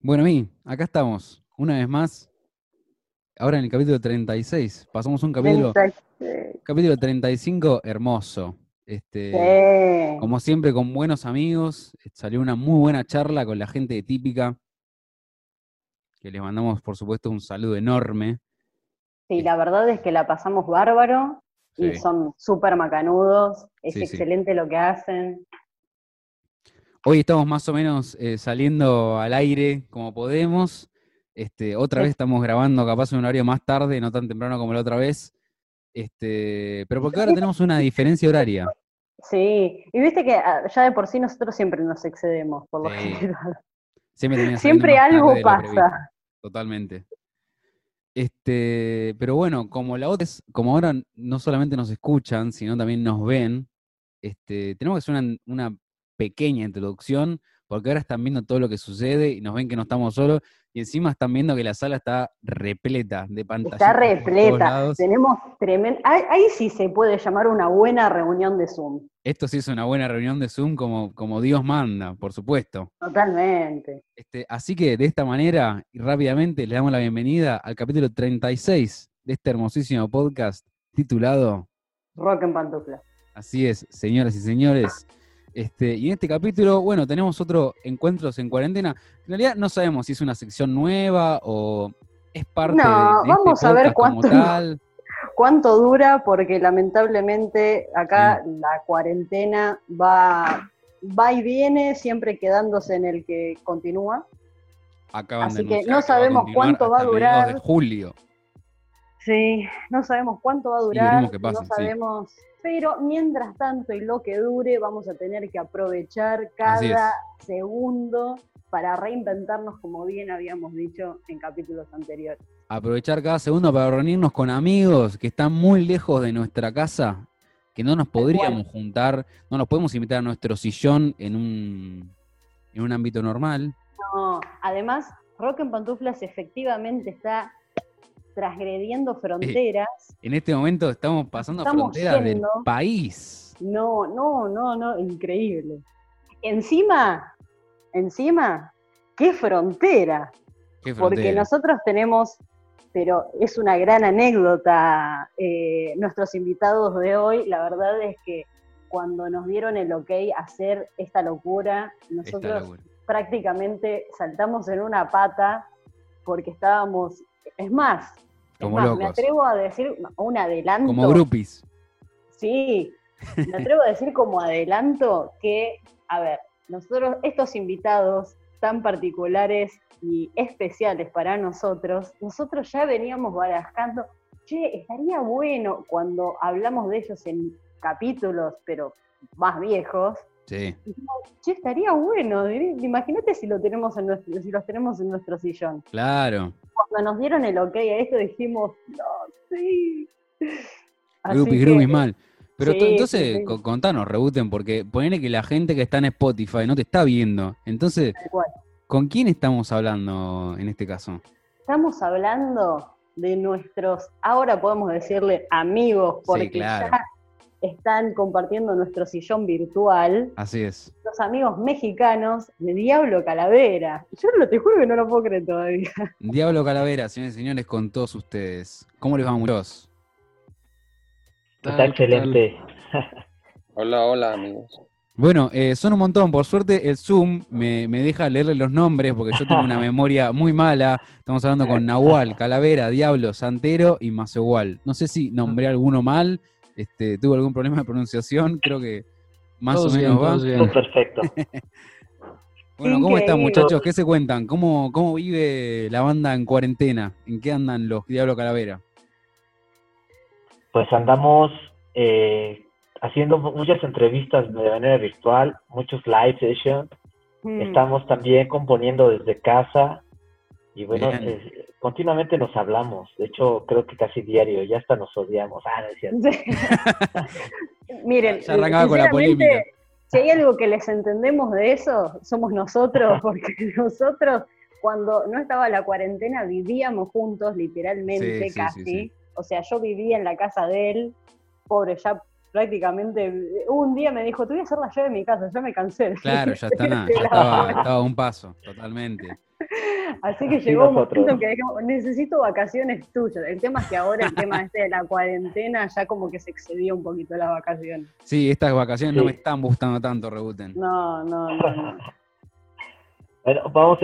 Bueno, mí, acá estamos, una vez más. Ahora en el capítulo 36. Pasamos un capítulo, 36. capítulo 35 hermoso. Este, Sí. Como siempre, con buenos amigos. Salió una muy buena charla con la gente de Típica. Que les mandamos, por supuesto, un saludo enorme. Sí, la verdad es que la pasamos bárbaro y son súper macanudos. Es sí. excelente lo que hacen. Hoy estamos más o menos eh, saliendo al aire como podemos. Este, otra Sí. vez estamos grabando capaz en un horario más tarde, no tan temprano como la otra vez. Este, pero porque ahora tenemos una diferencia horaria. Sí, y viste que ah, ya de por sí nosotros siempre nos excedemos, por lo Sí. general. Siempre, Siempre algo pasa. Totalmente. Este, pero bueno, como la otra es- como ahora no solamente nos escuchan, sino también nos ven, este, tenemos que hacer una, una pequeña introducción, porque ahora están viendo todo lo que sucede y nos ven que no estamos solos, y encima están viendo que la sala está repleta de pantallas. Está repleta. Tenemos tremendo. Ahí, ahí sí se puede llamar una buena reunión de Zoom. Esto sí es una buena reunión de Zoom como, como Dios manda, por supuesto. Totalmente. Este, así que de esta manera y rápidamente le damos la bienvenida al capítulo 36 de este hermosísimo podcast titulado Rock en pantufla. Así es, señoras y señores. Este, y en este capítulo, bueno, tenemos otro Encuentros en Cuarentena. En realidad no sabemos si es una sección nueva o es parte No, de, vamos este a ver cuánto-. ¿Cuánto dura? Porque lamentablemente acá la cuarentena va, va y viene, siempre quedándose en el que continúa. Acaban Así de que no sabemos cuánto va a durar. de julio. Sí, no sabemos cuánto va a durar, veremos qué pasa, no sí. Pero mientras tanto y lo que dure, vamos a tener que aprovechar cada segundo para reinventarnos, como bien habíamos dicho en capítulos anteriores. Aprovechar cada segundo para reunirnos con amigos que están muy lejos de nuestra casa, que no nos podríamos juntar, no nos podemos invitar a nuestro sillón en un, en un ámbito normal. No, además, Rock en Pantuflas efectivamente está transgrediendo fronteras. En este momento estamos pasando Estamos fronteras del yendo. país. No, no, no, no, increíble. Encima, encima, qué frontera. ¿Qué Porque frontera? nosotros tenemos, pero es una gran anécdota, eh, nuestros invitados de hoy, la verdad es que cuando nos dieron el ok a hacer esta locura, Esta nosotros locura. prácticamente saltamos en una pata porque estábamos, es más, Como más, me locos. atrevo a decir un adelanto. Como groupies. Sí, me atrevo a decir como adelanto que, a ver, nosotros, estos invitados tan particulares y especiales para nosotros, nosotros ya veníamos barajando, che, estaría bueno cuando hablamos de ellos en capítulos, pero más viejos, Sí. che, estaría bueno, imagínate si lo tenemos en nuestro, si los tenemos en nuestro sillón. Claro. Cuando nos dieron el ok a esto dijimos, no, sí. Que- groupies mal. Pero Sí, to- sí, entonces, sí. contanos, rebuten, porque ponele que la gente que está en Spotify no te está viendo. Entonces. ¿con quién estamos hablando en este caso? Estamos hablando de nuestros, ahora podemos decirle amigos, porque claro. ya están compartiendo nuestro sillón virtual, Así es. los amigos mexicanos de Diablo Calavera. Yo no te juro que no lo puedo creer todavía. Diablo Calavera, señores y señores, con todos ustedes. ¿Cómo les va, muchachos? Está excelente. Hola, hola amigos. Bueno, eh, son un montón. Por suerte, el Zoom me, me deja leerle los nombres porque yo tengo una memoria muy mala. Estamos hablando con Nahual, Calavera, Diablo, Santero y Macehual. No sé si nombré alguno mal, este, tuve algún problema de pronunciación, creo que más Todos o menos bien, va. Todo perfecto. Bueno, ¿cómo están muchachos? ¿Qué se cuentan? ¿Cómo, ¿Cómo vive la banda en cuarentena? ¿En qué andan los Diablo Calavera? Pues andamos eh, haciendo mu- muchas entrevistas de manera virtual, muchos live sessions. Mm. Estamos también componiendo desde casa y bueno, continuamente nos hablamos. De hecho, creo que casi diario, ya hasta nos odiamos. Ah, no es cierto. Sí. Miren, Ya arrancaba con la sinceramente, polémica. Si hay algo que les entendemos de eso, somos nosotros, porque nosotros cuando no estaba la cuarentena vivíamos juntos, literalmente, Sí, casi. sí, sí. O sea, yo vivía en la casa de él, pobre, ya prácticamente, un día me dijo, te voy a hacer la llave de mi casa, yo me cansé. Claro, ya está nada, ya estaba, un paso, totalmente. Así que llegó un momento que dijimos, necesito vacaciones tuyas. El tema es que ahora el tema este de la cuarentena ya como que se excedió un poquito las vacaciones. Sí, estas vacaciones no me están gustando tanto, Rebuten. No, no, no. bueno, vamos,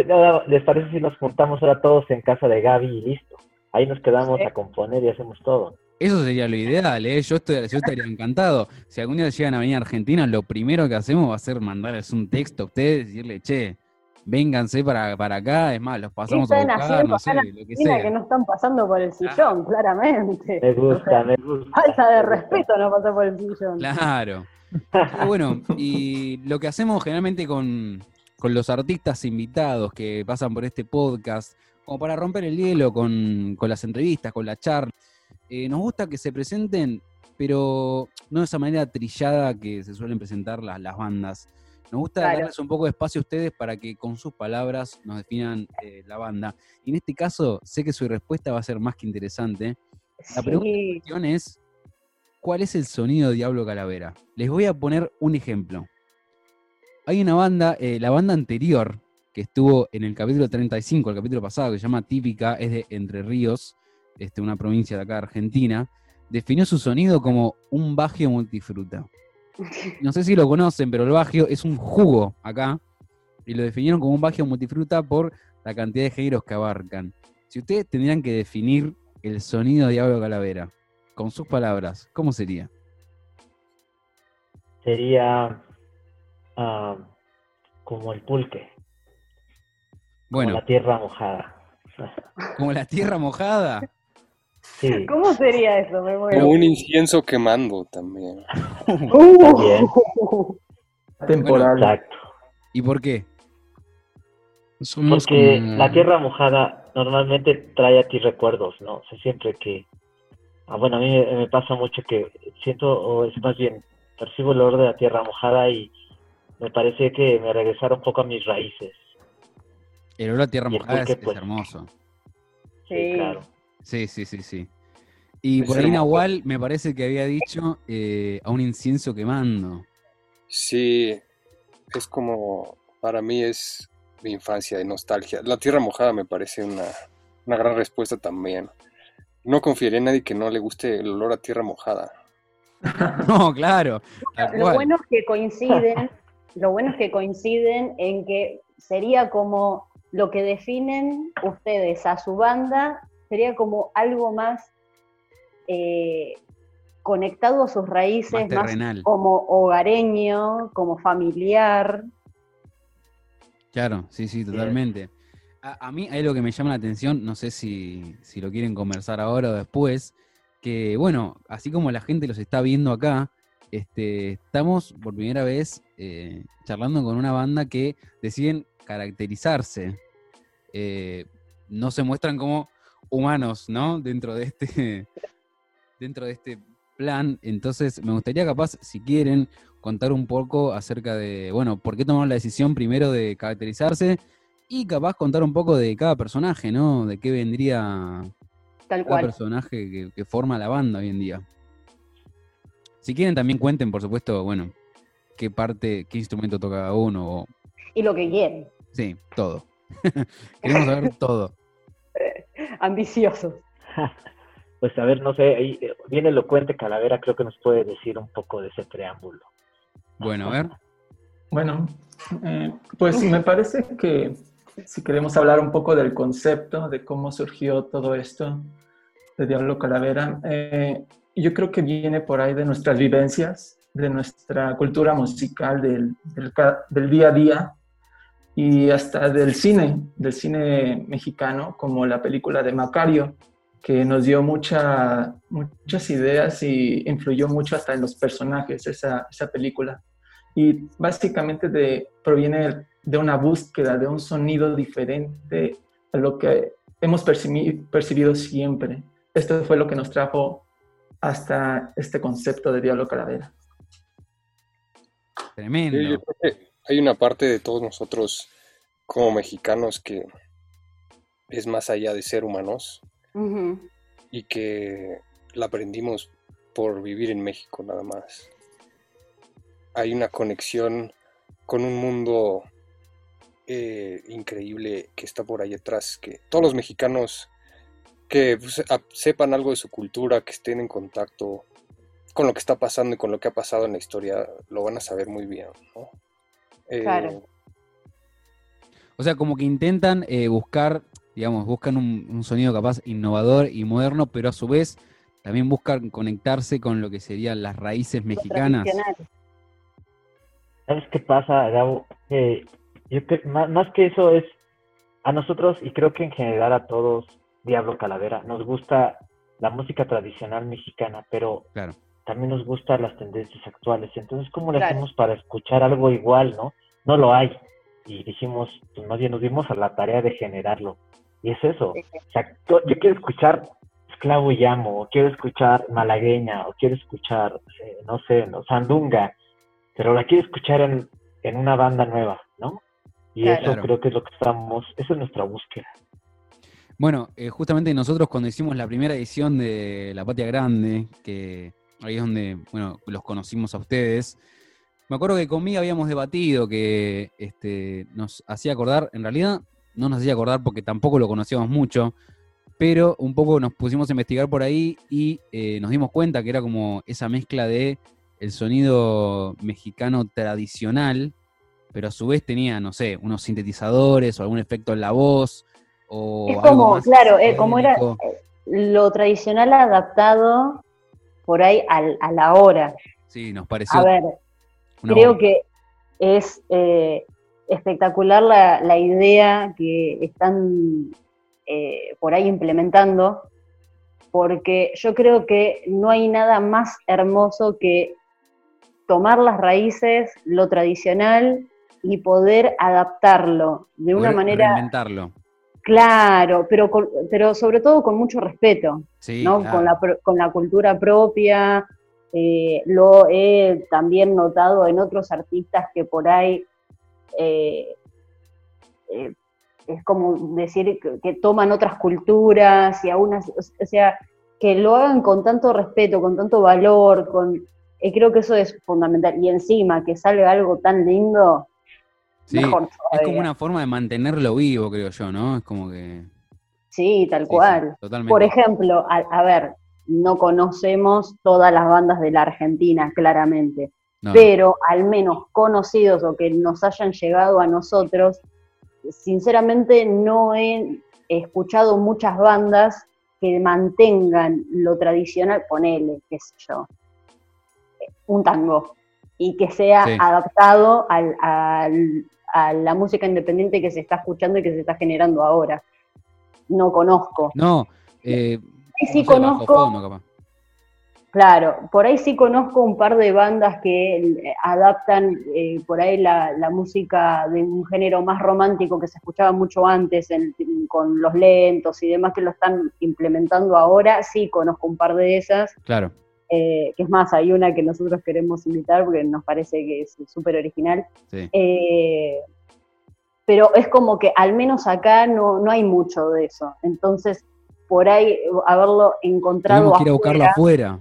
¿les parece si nos juntamos ahora todos en casa de Gaby y listo? Ahí nos quedamos a componer y hacemos todo. Eso sería lo ideal, ¿eh? Yo, estoy, yo estaría encantado. Si algún día llegan a venir a Argentina, lo primero que hacemos va a ser mandarles un texto a ustedes y decirle, che, vénganse para, para acá, es más, los pasamos a buscar, no sé, lo que sea. que no están pasando por el sillón, claramente. Me gusta, me gusta. Falta de respeto no pasar por el sillón. Claro. bueno, y lo que hacemos generalmente con, con los artistas invitados que pasan por este podcast como para romper el hielo con, las entrevistas, con la charla. Eh, nos gusta que se presenten, pero no de esa manera trillada que se suelen presentar las, las bandas. Nos gusta darles un poco de espacio a ustedes para que con sus palabras nos definan eh, la banda. Y en este caso, sé que su respuesta va a ser más que interesante. La pregunta es, ¿cuál es el sonido de Diablo Calavera? Les voy a poner un ejemplo. Hay una banda, eh, la banda anterior que estuvo en el capítulo 35, el capítulo pasado, que se llama Típica, es de Entre Ríos, este, una provincia de acá de Argentina, definió su sonido como un bagio multifruta. No sé si lo conocen, pero el bagio es un jugo acá, y lo definieron como un bagio multifruta por la cantidad de géneros que abarcan. Si ustedes tendrían que definir el sonido de Diablo Calavera, con sus palabras, ¿cómo sería? Sería ah, como el pulque. Bueno. Como la tierra mojada. ¿Como la tierra mojada? Sí. ¿Cómo sería eso? Me Como un incienso quemando también. Uh. Temporal. Exacto. ¿Y por qué? Porque la tierra mojada normalmente trae a ti recuerdos, ¿no? O siempre que... Ah, bueno, a mí me pasa mucho que siento, o es más bien, percibo el olor de la tierra mojada y me parece que me regresaron un poco a mis raíces. El olor a tierra mojada es, pues, hermoso. Sí, claro. Sí, sí, sí, sí. Y por ahí Nahual me parece que había dicho eh, a un incienso quemando. Sí, es como, para mí es mi infancia de nostalgia. La tierra mojada me parece una, gran respuesta también. No confiaré en nadie que no le guste el olor a tierra mojada. no, claro. Lo bueno es que coinciden, lo bueno es que coinciden en que sería como lo que definen ustedes a su banda sería como algo más eh, conectado a sus raíces, más, como hogareño, como familiar. Claro, sí, sí, totalmente. A, mí hay algo que me llama la atención, no sé si, lo quieren conversar ahora o después, que bueno, así como la gente los está viendo acá, este, estamos por primera vez eh, charlando con una banda que deciden caracterizarse eh, no se muestran como humanos, ¿no? Dentro de este, dentro de este plan. Entonces, me gustaría capaz, si quieren, contar un poco acerca de, bueno, por qué tomaron la decisión primero de caracterizarse y capaz contar un poco de cada personaje, ¿no? De qué vendría Tal cada personaje que, forma la banda hoy en día. Si quieren, también cuenten, por supuesto, bueno, qué parte, qué instrumento toca cada uno. Y lo que quieren. Sí, todo. Queremos saber todo. Ambiciosos. Pues a ver, no sé, ahí eh, bien elocuente Calavera creo que nos puede decir un poco de ese preámbulo. Bueno, a ver. Bueno, eh, pues me parece que si queremos hablar un poco del concepto, de cómo surgió todo esto de Diablo Calavera, eh, yo creo que viene por ahí de nuestras vivencias, de nuestra cultura musical del, del día a día, y hasta del cine, del cine mexicano, como la película de Macario, que nos dio mucha, muchas ideas y influyó mucho hasta en los personajes, esa, esa película. Y básicamente de, proviene de una búsqueda de un sonido diferente a lo que hemos percibido, siempre. Esto fue lo que nos trajo hasta este concepto de Diablo Calavera. Tremendo hay una parte de todos nosotros como mexicanos que es más allá de ser humanos y que la aprendimos por vivir en México nada más. Hay una conexión con un mundo eh, increíble que está por ahí atrás, que todos los mexicanos que pues, sepan algo de su cultura, que estén en contacto con lo que está pasando y con lo que ha pasado en la historia, lo van a saber muy bien, ¿no? Claro. O sea, como que intentan buscar digamos, buscan un, sonido capaz innovador y moderno, pero a su vez también buscan conectarse con lo que serían las raíces mexicanas. ¿Sabes qué pasa, Gabo? yo más, que eso es a nosotros y creo que en general a todos, Diablo Calavera, nos gusta la música tradicional mexicana, pero también nos gustan las tendencias actuales. Entonces, ¿cómo le hacemos para escuchar algo igual, no? No lo hay. Y dijimos, pues más bien nos dimos a la tarea de generarlo. Y es eso. O sea, yo quiero escuchar Esclavo y Llamo, o quiero escuchar Malagueña, o quiero escuchar, eh, no sé, no, Sandunga, pero la quiero escuchar en, en una banda nueva, ¿no? Y eso creo que es lo que estamos, esa es nuestra búsqueda. Bueno, eh, justamente nosotros cuando hicimos la primera edición de La Patria Grande, que ahí es donde, bueno, los conocimos a ustedes, me acuerdo que conmigo habíamos debatido que este, nos hacía acordar, en realidad no nos hacía acordar porque tampoco lo conocíamos mucho, pero un poco nos pusimos a investigar por ahí y eh, nos dimos cuenta que era como esa mezcla de el sonido mexicano tradicional, pero a su vez tenía, no sé, unos sintetizadores o algún efecto en la voz. O es como, claro, eh, como era eh, lo tradicional adaptado por ahí a la hora. Sí, nos pareció. A ver, creo que es espectacular la, idea que están eh, por ahí implementando, porque yo creo que no hay nada más hermoso que tomar las raíces, lo tradicional, y poder adaptarlo de una manera... Reinventarlo. Claro, pero, pero sobre todo con mucho respeto, ¿no? con, la, con la cultura propia. Eh, lo he también notado en otros artistas que por ahí eh, eh, es como decir que, toman otras culturas y aún, o sea, que lo hagan con tanto respeto, con tanto valor, con, creo que eso es fundamental. Y encima que salga algo tan lindo, mejor Es como una forma de mantenerlo vivo, creo yo, ¿no? Es como que... Sí, tal cual. Por ejemplo, a, ver, no conocemos todas las bandas de la Argentina, claramente pero al menos conocidos o que nos hayan llegado a nosotros, sinceramente no he escuchado muchas bandas que mantengan lo tradicional, ponele, qué sé yo, un tango, y que sea adaptado al, a la música independiente que se está escuchando y que se está generando ahora. No conozco. No, eh, sí conozco. Claro, por ahí sí conozco un par de bandas que eh, adaptan eh, por ahí la, música de un género más romántico que se escuchaba mucho antes con los lentos y demás que lo están implementando ahora. Sí conozco un par de esas. Claro. Eh, que es más, hay una que nosotros queremos invitar porque nos parece que es súper original. Sí. pero es como que al menos acá no, no hay mucho de eso. Entonces, por ahí haberlo encontrado. Tenemos que ir a buscarlo afuera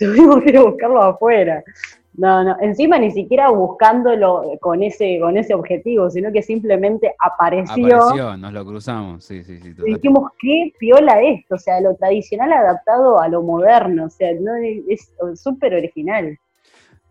tuvimos que ir a buscarlo afuera. No, no, encima ni siquiera buscándolo con ese, con ese objetivo, sino que simplemente apareció. Apareció, nos lo cruzamos, sí, sí, sí. Dijimos, qué piola esto, o sea, lo tradicional adaptado a lo moderno, o sea, no, es súper original.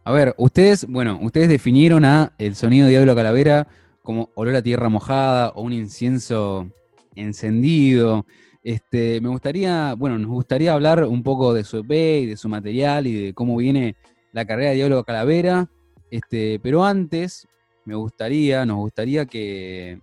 A ver, ustedes, bueno, ustedes definieron a el sonido de Diablo Calavera como olor a tierra mojada o un incienso encendido. Este, me gustaría, bueno, nos gustaría hablar un poco de su EP y de su material y de cómo viene la carrera de Diablo Calavera. Este, pero antes, me gustaría, nos gustaría que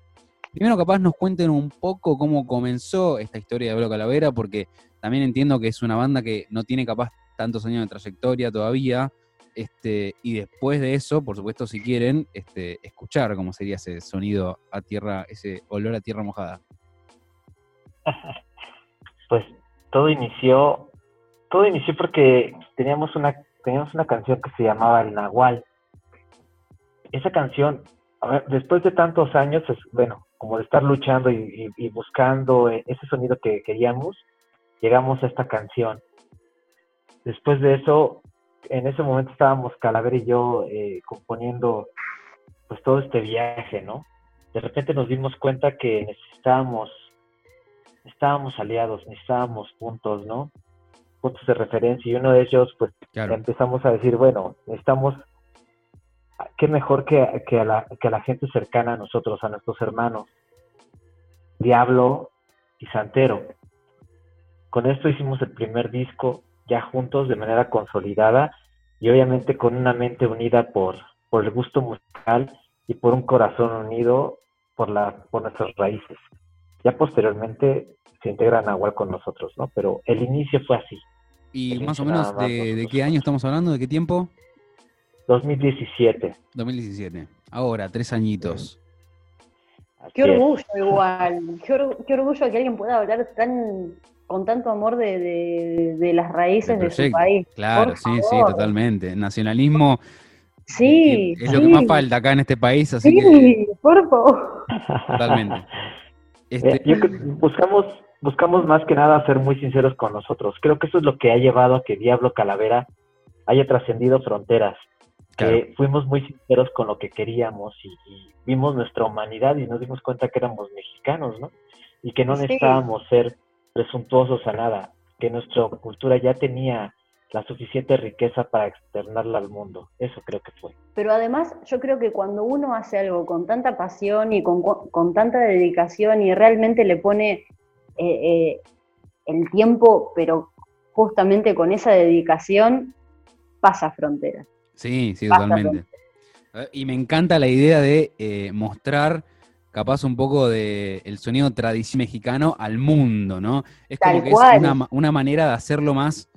primero capaz nos cuenten un poco cómo comenzó esta historia de Diablo Calavera, porque también entiendo que es una banda que no tiene capaz tantos años de trayectoria todavía. Este, y después de eso, por supuesto, si quieren, este, escuchar cómo sería ese sonido a tierra, ese olor a tierra mojada. pues todo inició, todo inició porque teníamos una, teníamos una canción que se llamaba El Nahual. Esa canción, después de tantos años, bueno, como de estar luchando y, buscando ese sonido que queríamos, llegamos a esta canción. Después de eso, en ese momento estábamos Calavera y yo eh, componiendo pues todo este viaje, ¿no? de repente nos dimos cuenta que necesitábamos, estábamos aliados, necesitábamos puntos, ¿no? Puntos de referencia y uno de ellos, pues empezamos a decir, bueno, necesitamos, qué mejor que, que, a la, que a la gente cercana a nosotros, a nuestros hermanos, Diablo y Santero. Con esto hicimos el primer disco ya juntos de manera consolidada y obviamente con una mente unida por, por el gusto musical y por un corazón unido por, la, por nuestras raíces. Ya posteriormente se integran Nahual con nosotros, ¿no? Pero el inicio fue así. ¿Y más o menos de, qué año estamos hablando? ¿De qué tiempo? 2017. 2017. Ahora, tres añitos. Qué orgullo igual, qué, orgullo que alguien pueda hablar tan con tanto amor de, las raíces de su país. Claro, sí, sí, totalmente. Nacionalismo sí, es, lo que más falta acá en este país, así sí, por favor. Totalmente. Este... buscamos, buscamos más que nada ser muy sinceros con nosotros. Creo que eso es lo que ha llevado a que Diablo Calavera haya trascendido fronteras. Que fuimos muy sinceros con lo que queríamos y, vimos nuestra humanidad y nos dimos cuenta que éramos mexicanos, ¿no? Y que no necesitábamos ser presuntuosos a nada, que nuestra cultura ya tenía la suficiente riqueza para externarla al mundo. Eso creo que fue. Pero además yo creo que cuando uno hace algo con tanta pasión y con, tanta dedicación y realmente le pone eh, eh, el tiempo, pero justamente con esa dedicación, pasa fronteras. Sí, sí, totalmente. Y me encanta la idea de eh, mostrar capaz un poco del el sonido tradicional mexicano al mundo, ¿no? Es como que es una, manera de hacerlo más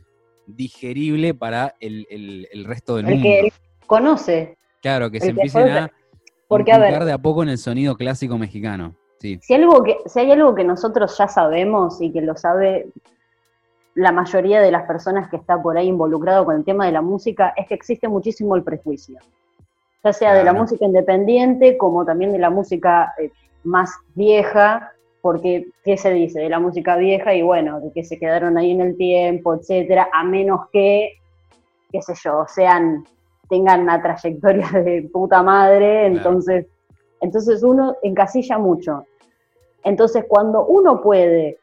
digerible para el, resto del mundo. El que conoce. Claro, que se empiecen a porque, de a poco en el sonido clásico mexicano. Sí. Si, algo que, si hay algo que nosotros ya sabemos y que lo sabe la mayoría de las personas que está por ahí involucrado con el tema de la música, es que existe muchísimo el prejuicio ya sea de la música independiente como también de la música eh, más vieja, porque ¿qué se dice? De la música vieja y bueno, de que se quedaron ahí en el tiempo, etcétera, a menos que, qué sé yo, sean, tengan una trayectoria de puta madre, entonces, entonces uno encasilla mucho. Entonces, cuando uno puede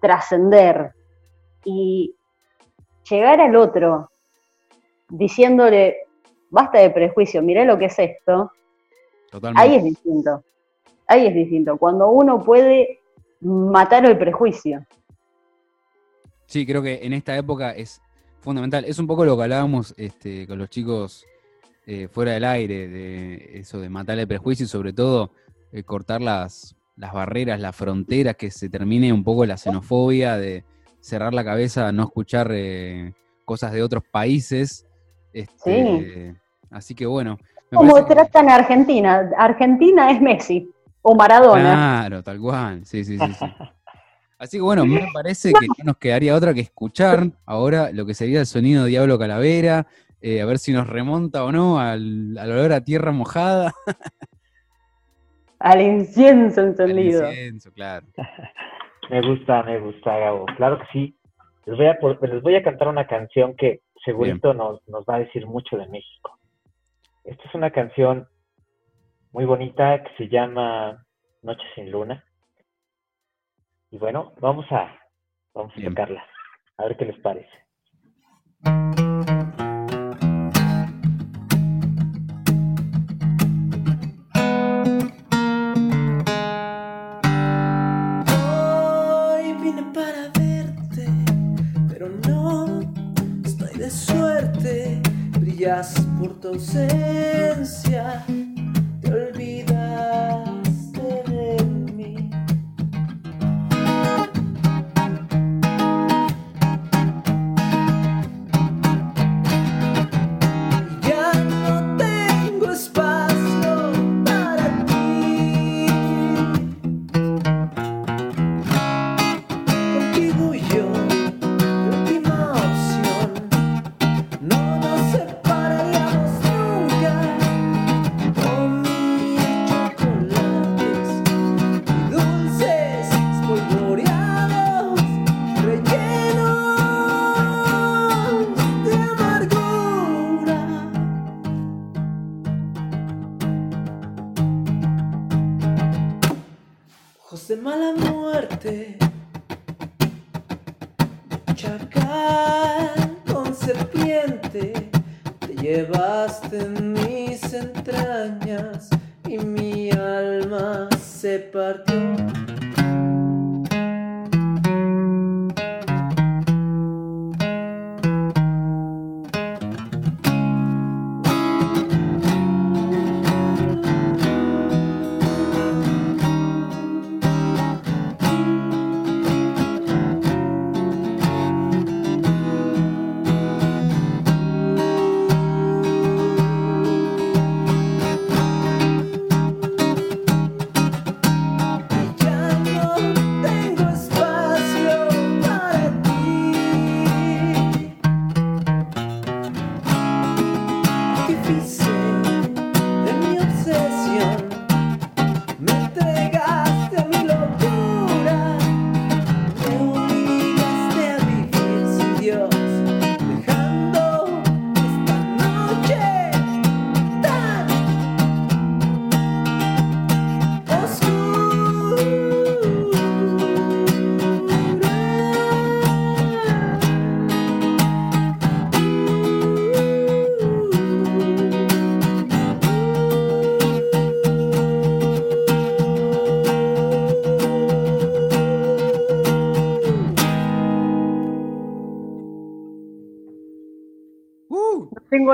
trascender y llegar al otro diciéndole, basta de prejuicio, mirá lo que es esto, ahí es distinto. Ahí es distinto. Cuando uno puede matar el prejuicio. Sí, creo que en esta época es fundamental. Es un poco lo que hablábamos este, con los chicos eh, fuera del aire, de eso de matar el prejuicio y sobre todo eh, cortar las, las barreras, las fronteras, que se termine un poco la xenofobia, de cerrar la cabeza, no escuchar eh, cosas de otros países este, así que bueno. Como tratan a Argentina. Argentina es Messi o Maradona. Claro, tal cual. Sí, sí, sí. Así que bueno, me parece que no nos quedaría otra que escuchar ahora lo que sería el sonido de Diablo Calavera, eh, a ver si nos remonta o no al, olor a tierra mojada. Al incienso encendido. Al incienso, claro. Me gusta, me gusta, Gabo. Claro que sí. Les voy a, les voy a cantar una canción que segurito nos, nos va a decir mucho de México. Esta es una canción muy bonita que se llama Noche sin Luna. Y bueno, vamos a, vamos a tocarla. A ver qué les parece. Por tu ausencia.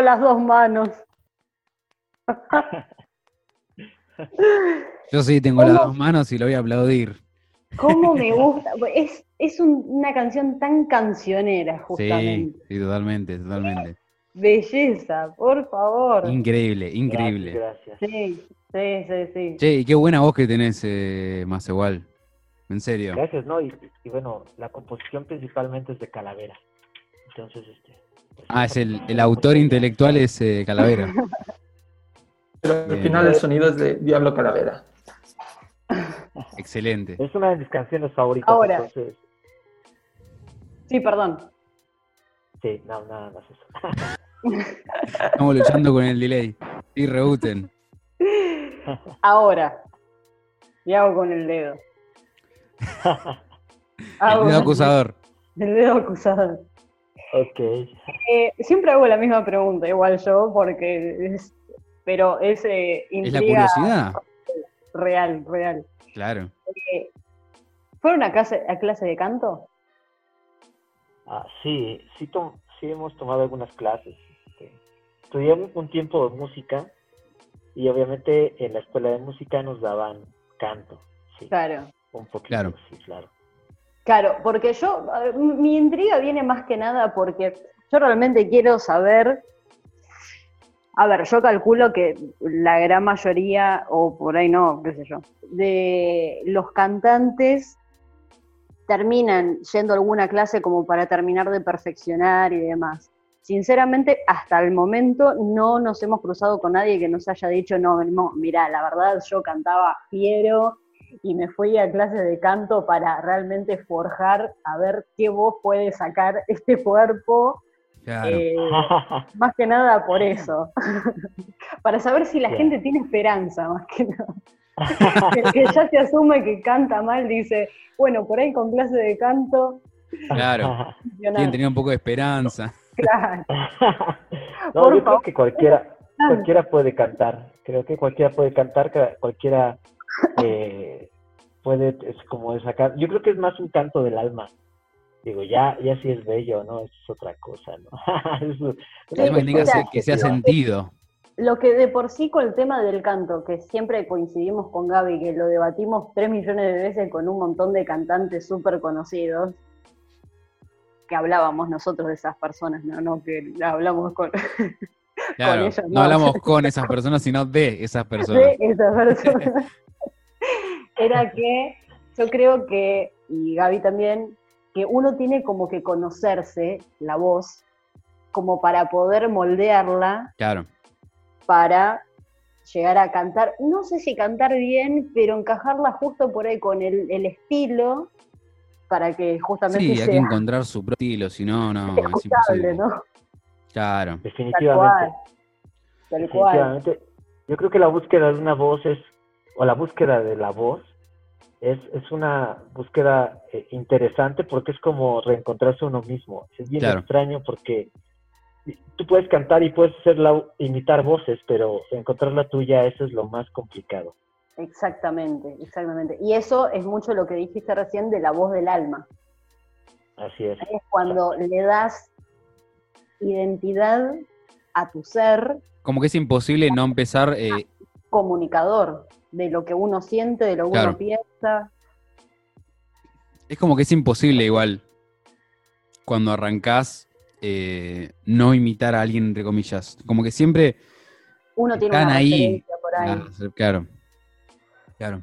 Las dos manos. Yo sí tengo las dos manos y lo voy a aplaudir. ¿Cómo me gusta? Es, es una canción tan cancionera, justamente. Sí, totalmente, totalmente. Belleza, por favor. Increíble, increíble. Gracias. Sí, sí, sí, sí. Che, y qué buena voz que tenés, eh, más igual. En serio. Gracias, ¿no? Y, y, bueno, la composición principalmente es de Calavera. Entonces, este, Ah, es el, el autor intelectual es eh, Calavera. Pero al final el sonido es de Diablo Calavera. Excelente. Es una de mis canciones favoritas. Ahora. Entonces, Sí, perdón. sí, no, nada más eso. Estamos luchando con el delay. Y rebuten. Ahora. Y hago con el dedo. El dedo acusador. El dedo acusador. Ok. Eh, siempre hago la misma pregunta, igual yo, porque es, pero es eh, Es la curiosidad. real, real. Claro. Eh, ¿Fueron a clase, a clase de canto? Ah, sí, sí, tom- sí hemos tomado algunas clases. este, Estudié un, un tiempo de música y obviamente en la escuela de música nos daban canto. Sí, Claro. un poquito, Claro. sí, claro. Claro, porque yo, ver, mi intriga viene más que nada porque yo realmente quiero saber, a ver, yo calculo que la gran mayoría, o por ahí no, qué sé yo, de los cantantes terminan yendo alguna clase como para terminar de perfeccionar y demás. Sinceramente, hasta el momento no nos hemos cruzado con nadie que nos haya dicho, no, no mira, la verdad yo cantaba fiero, y me fui a clase de canto para realmente forjar a ver qué voz puede sacar este cuerpo, Claro. eh, más que nada por eso, para saber si la Bien. gente tiene esperanza, más que nada. El que ya se asume que canta mal dice, bueno, por ahí con clase de canto, Claro. funciona". Quieren tener un poco de esperanza. Claro. no, Por yo creo que cualquiera, cualquiera puede cantar. Creo que cualquiera puede cantar, cualquiera eh, puede es como sacar. Yo creo que es más un canto del alma. Digo, ya, ya si es bello, ¿no? Eso es otra cosa, ¿no? Es una Además, que, se- que sea sentido. Lo que de por sí con el tema del canto, que siempre coincidimos con Gaby, que lo debatimos tres millones de veces con un montón de cantantes súper conocidos, que hablábamos nosotros de esas personas, no, no que hablamos con, Claro. ellos, no no. hablamos con esas personas, sino de esas personas. de esas personas. Era que yo creo que, y Gaby también, que uno tiene como que conocerse la voz como para poder moldearla Claro. para llegar a cantar, no sé si cantar bien, pero encajarla justo por ahí con el, el estilo para que justamente Sí, hay que encontrar su propio estilo, si no, no, es imposible. ¿no? Claro. Tal Definitivamente. cual. Tal cual. Definitivamente. Yo creo que la búsqueda de una voz es, o la búsqueda de la voz, es, es una búsqueda eh, interesante porque es como reencontrarse uno mismo. Es bien extraño porque tú puedes cantar y puedes hacerla, imitar voces, pero encontrar la tuya, eso es lo más complicado. Exactamente, exactamente. Y eso es mucho lo que dijiste recién de la voz del alma. Así es. Es cuando le das identidad a tu ser. Como que es imposible no empezar... Eh... Comunicador de lo que uno siente, de lo que uno piensa. Es como que es imposible igual cuando arrancás eh, no imitar a alguien, entre comillas. Como que siempre uno tiene una ahí. Por ahí. claro. Claro.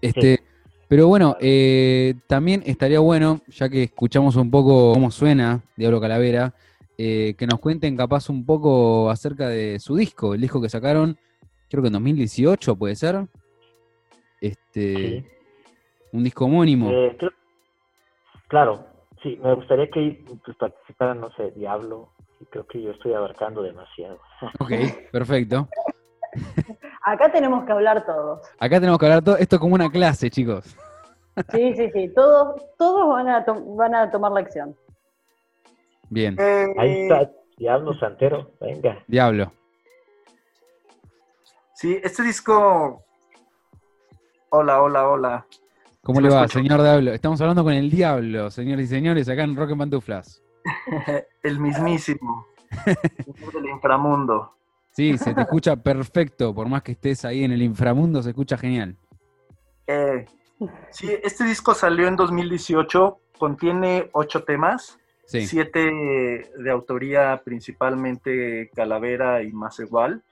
Este, Pero bueno, eh, también estaría bueno, ya que escuchamos un poco cómo suena Diablo Calavera, eh, que nos cuenten capaz un poco acerca de su disco, el disco que sacaron, creo que en 2018 puede ser. Este, un disco homónimo. Eh, claro, sí, me gustaría que pues, participaran, no sé, Diablo, y creo que yo estoy abarcando demasiado. Ok, perfecto. Acá tenemos que hablar todos. Acá tenemos que hablar todos. Esto es como una clase, chicos. Sí, sí, sí. Todos, todos van, a van a tomar lección. Bien. Ahí está, Diablo Santero, venga. Diablo. Sí, este disco. Hola, hola, hola. ¿Cómo le va, señor Diablo? Estamos hablando con el Diablo, señores y señores, acá en Rock and Pantuflas. el mismísimo. el del inframundo. Sí, se te escucha perfecto, por más que estés ahí en el inframundo, se escucha genial. Eh, sí, este disco salió en 2018, contiene ocho temas, siete de autoría principalmente Calavera y Más Igual.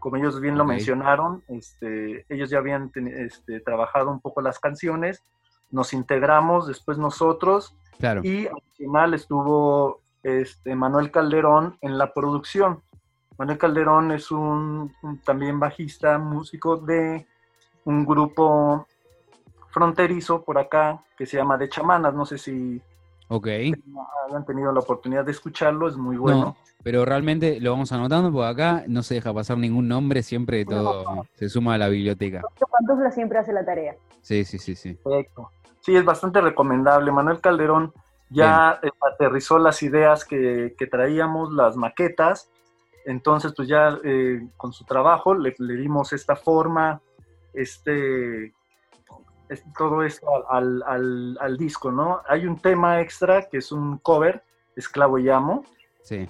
Como ellos bien lo mencionaron, este, ellos ya habían este, trabajado un poco las canciones, nos integramos después nosotros y al final estuvo este, Manuel Calderón en la producción. Manuel Calderón es un, también bajista, músico de un grupo fronterizo por acá que se llama De Chamanas. No sé si okay. hayan tenido la oportunidad de escucharlo, es muy bueno. pero realmente lo vamos anotando porque acá no se deja pasar ningún nombre, siempre todo se suma a la biblioteca. Pantufla siempre hace la tarea. Sí, sí, sí, sí. Perfecto. Sí, es bastante recomendable. Manuel Calderón ya aterrizó las ideas que, que traíamos, las maquetas, entonces, pues ya eh, con su trabajo le, dimos esta forma, este, todo esto al, disco, ¿no? Hay un tema extra que es un cover, Esclavo y Amo. Sí.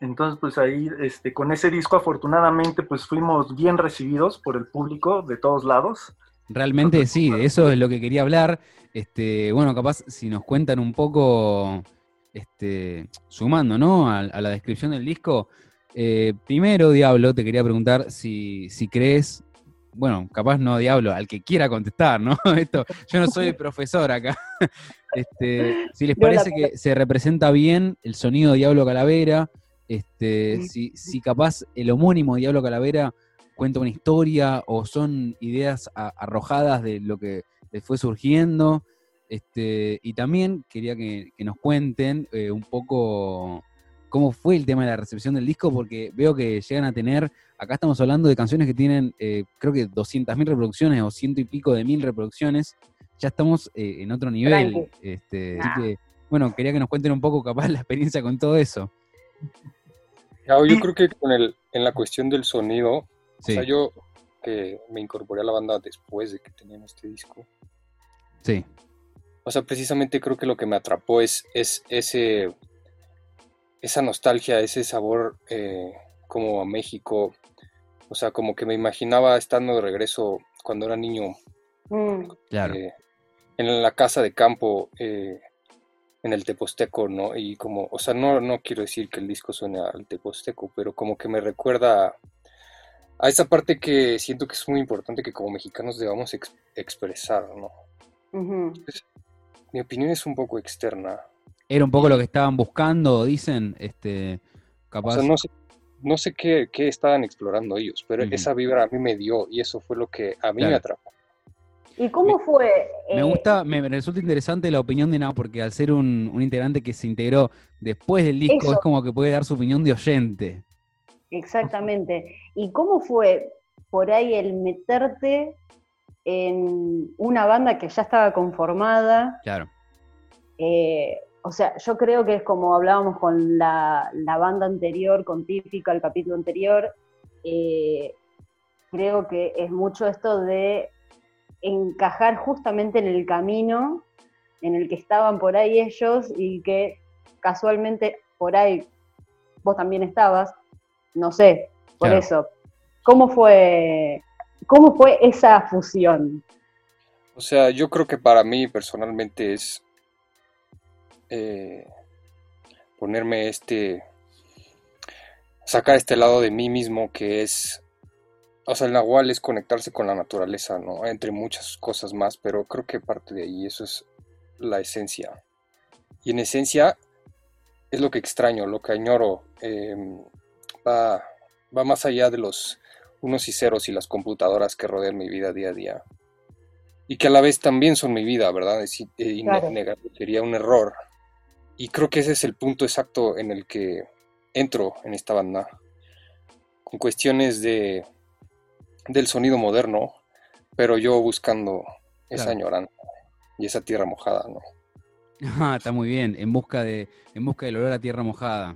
Entonces, pues ahí, este, con ese disco, afortunadamente, pues fuimos bien recibidos por el público de todos lados. Realmente sí, eso es lo que quería hablar. Este, bueno, capaz si nos cuentan un poco este, sumando ¿no? a, la descripción del disco, eh, primero, Diablo, te quería preguntar si, si crees, bueno, capaz no Diablo, al que quiera contestar, ¿no? Esto, yo no soy profesor acá. Este, si les parece que se representa bien el sonido de Diablo Calavera, este, si, si capaz el homónimo Diablo Calavera cuenta una historia o son ideas arrojadas de lo que les fue surgiendo. Este, y también quería que, nos cuenten eh, un poco cómo fue el tema de la recepción del disco, porque veo que llegan a tener, acá estamos hablando de canciones que tienen, eh, creo que 200.000 reproducciones o ciento y pico de mil reproducciones, ya estamos eh, en otro nivel. Este, Así que, bueno, quería que nos cuenten un poco capaz la experiencia con todo eso. yo creo que con el, en la cuestión del sonido, o sea, yo que me incorporé a la banda después de que teníamos este disco. Sí. O sea, precisamente creo que lo que me atrapó es, es ese, esa nostalgia, ese sabor eh, como a México. O sea, como que me imaginaba estando de regreso cuando era niño. Mm. Eh, en la casa de campo, eh, en el Teposteco, ¿no? Y como, o sea, no, no quiero decir que el disco suene al Teposteco, pero como que me recuerda a esa parte que siento que es muy importante que como mexicanos debamos expresar, ¿no? mi opinión es un poco externa. Era un poco lo que estaban buscando, dicen, este, capaz. no sé, no sé qué, estaban explorando ellos, pero esa vibra a mí me dio y eso fue lo que a mí me atrapó. ¿Y cómo fue? Me eh, gusta, me, resulta interesante la opinión de Nao, porque al ser un, integrante que se integró después del disco, es como que puede dar su opinión de oyente. Exactamente. ¿Y cómo fue por ahí el meterte en una banda que ya estaba conformada. Claro. Eh, o sea, yo creo que es como hablábamos con la, banda anterior, con Típica, el capítulo anterior, eh, creo que es mucho esto de encajar justamente en el camino en el que estaban por ahí ellos y que casualmente por ahí vos también estabas, no sé, por eso. ¿Cómo fue, ¿Cómo fue esa fusión? O sea, yo creo que para mí personalmente es eh, ponerme este, sacar este lado de mí mismo que es, o sea, el nahual es conectarse con la naturaleza, ¿no? Entre muchas cosas más, pero creo que parte de ahí, eso es la esencia. Y en esencia es lo que extraño, lo que añoro, em, va, va más allá de los unos y ceros y las computadoras que rodean mi vida día a día. Y que a la vez también son mi vida, ¿verdad? Y, sería un error y creo que ese es el punto exacto en el que entro en esta banda. Con cuestiones de del sonido moderno, pero yo buscando esa añoranza y esa tierra mojada, ¿no? Ah, está muy bien, en busca de en busca del olor a tierra mojada.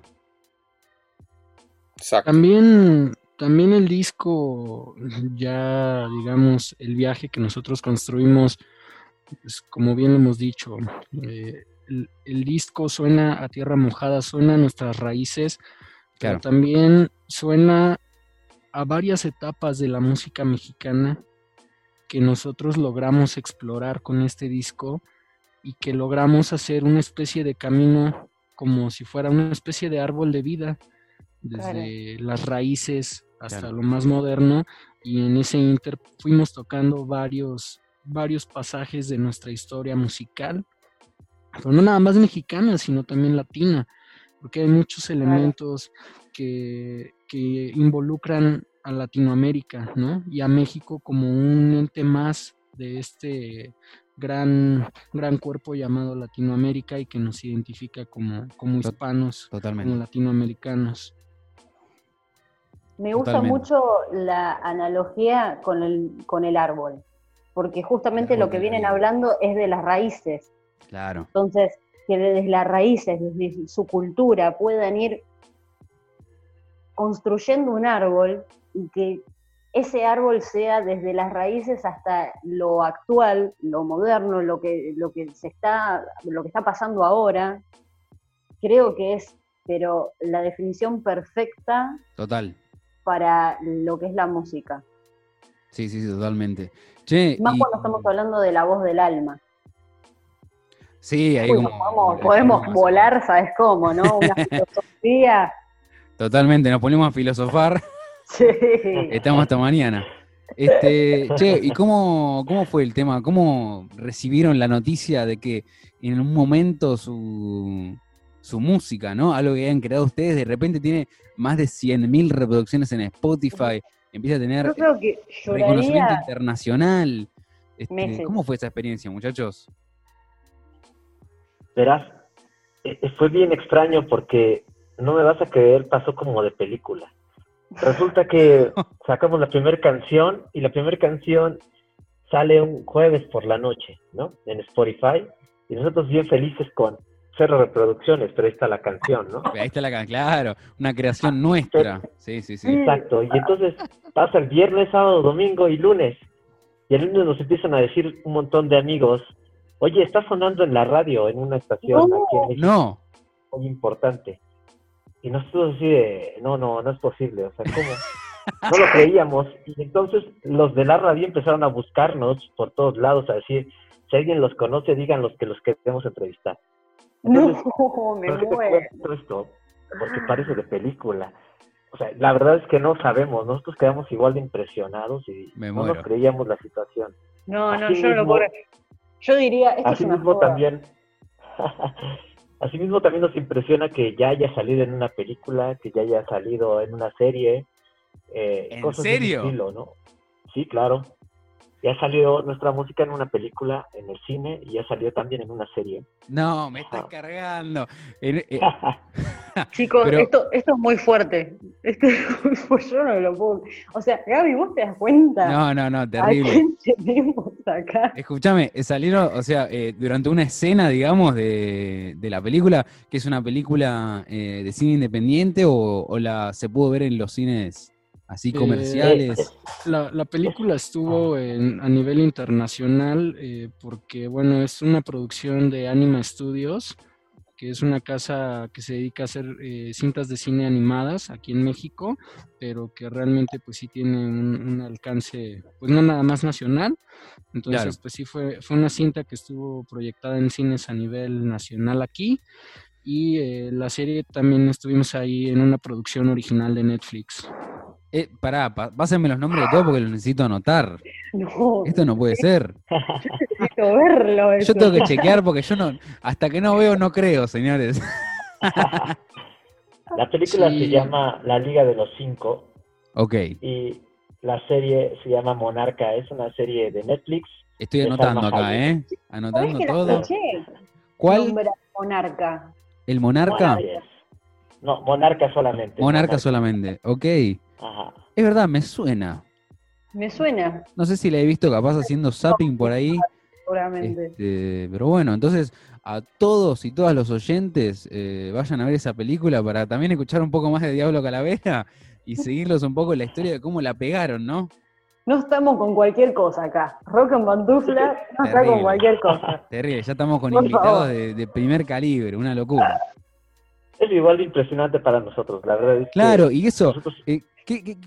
Exacto. También también el disco ya digamos el viaje que nosotros construimos pues, como bien lo hemos dicho eh, el, disco suena a tierra mojada, suena a nuestras raíces, pero también suena a varias etapas de la música mexicana que nosotros logramos explorar con este disco y que logramos hacer una especie de camino como si fuera una especie de árbol de vida, desde las raíces hasta lo más moderno, y en ese inter fuimos tocando varios, varios pasajes de nuestra historia musical pero no nada más mexicana, sino también latina, porque hay muchos elementos que, involucran a Latinoamérica, ¿no? Y a México como un ente más de este gran, gran cuerpo llamado Latinoamérica y que nos identifica como, como hispanos, como latinoamericanos. Me gusta mucho la analogía con el, con el árbol, porque justamente lo que vienen hablando es de las raíces, Claro. Entonces, que desde las raíces, desde su cultura, puedan ir construyendo un árbol y que ese árbol sea desde las raíces hasta lo actual, lo moderno, lo que, lo que se está, lo que está pasando ahora, creo que es, pero la definición perfecta Total. para lo que es la música. Sí, sí, totalmente. Más cuando estamos hablando de la voz del alma. Sí, ahí como, podemos, volar, ¿sabes cómo? ¿No? Una filosofía. Totalmente, nos ponemos a filosofar. Sí. Estamos hasta mañana. Este, che, ¿y cómo, cómo fue el tema? ¿Cómo recibieron la noticia de que en un momento su, su música, ¿no? Algo que hayan creado ustedes, de repente tiene más de 100.000 reproducciones en Spotify, empieza a tener reconocimiento internacional. Este, ¿Cómo fue esa experiencia, muchachos? Verás, eh, eh, fue bien extraño porque no me vas a creer, pasó como de película. Resulta que sacamos la primera canción y la primera canción sale un jueves por la noche, ¿no? En Spotify. Y nosotros bien felices con cero reproducciones, pero ahí está la canción, ¿no? Ahí está la canción, claro, una creación nuestra. Sí, sí, sí. Exacto. Y entonces pasa el viernes, sábado, domingo y lunes. Y el lunes nos empiezan a decir un montón de amigos, Oye, está sonando en la radio, en una estación aquí en México. No. Muy importante. Y nosotros así de, no, no, no es posible. O sea, ¿cómo? no lo creíamos. Y entonces los de la radio empezaron a buscarnos por todos lados, a decir, si alguien los conoce, digan los que los queremos entrevistar. no, me muero. esto? Porque parece de película. O sea, la verdad es que no sabemos. Nosotros quedamos igual de impresionados y no nos creíamos la situación. No, no, yo no lo yo diría, esto así mismo también, Asimismo también nos impresiona que ya haya salido en una película, que ya haya salido en una serie. Eh, ¿En serio? ¿no? Sí, claro. Ya salió nuestra música en una película, en el cine, y ya salió también en una serie. No, me estás cargando. Eh, Chicos, esto, esto es muy fuerte. Esto yo no lo puedo. O sea, Gaby, ¿vos te das cuenta? No, no, no, terrible. Escúchame, salieron, o sea, eh, durante una escena, digamos, de, la película, que es una película eh, de cine independiente o, la se pudo ver en los cines así eh, comerciales. la, película estuvo a nivel internacional porque, bueno, es una producción de Anima Studios que es una casa que se dedica a hacer eh, cintas de cine animadas aquí en México, pero que realmente pues sí tiene un, alcance, pues no nada más nacional. Entonces, pues sí fue, fue una cinta que estuvo proyectada en cines a nivel nacional aquí. Y eh, la serie también estuvimos ahí en una producción original de Netflix. Eh, pará, pásenme los nombres de todo porque los necesito anotar. No. Esto no puede ser. Yo necesito verlo. Yo tengo que chequear porque yo no, hasta que no veo, no creo, señores. La película se llama La Liga de los Cinco. Ok. Y la serie se llama Monarca. Es una serie de Netflix. Estoy anotando acá, ¿eh? Anotando todo. ¿Cuál? Monarca. ¿El Monarca? No, Monarca solamente. Monarca, solamente, ok. Ajá. Es verdad, me suena. Me suena. No sé si la he visto capaz haciendo zapping por ahí. Seguramente. Este, pero bueno, entonces a todos y todas los oyentes eh, vayan a ver esa película para también escuchar un poco más de Diablo Calavera y seguirlos un poco en la historia de cómo la pegaron, ¿no? No estamos con cualquier cosa acá. Rock en Pantufla no está con cualquier cosa. Terrible, ya estamos con invitados de, primer calibre, una locura. Es igual de impresionante para nosotros, la verdad. claro, y eso, eh,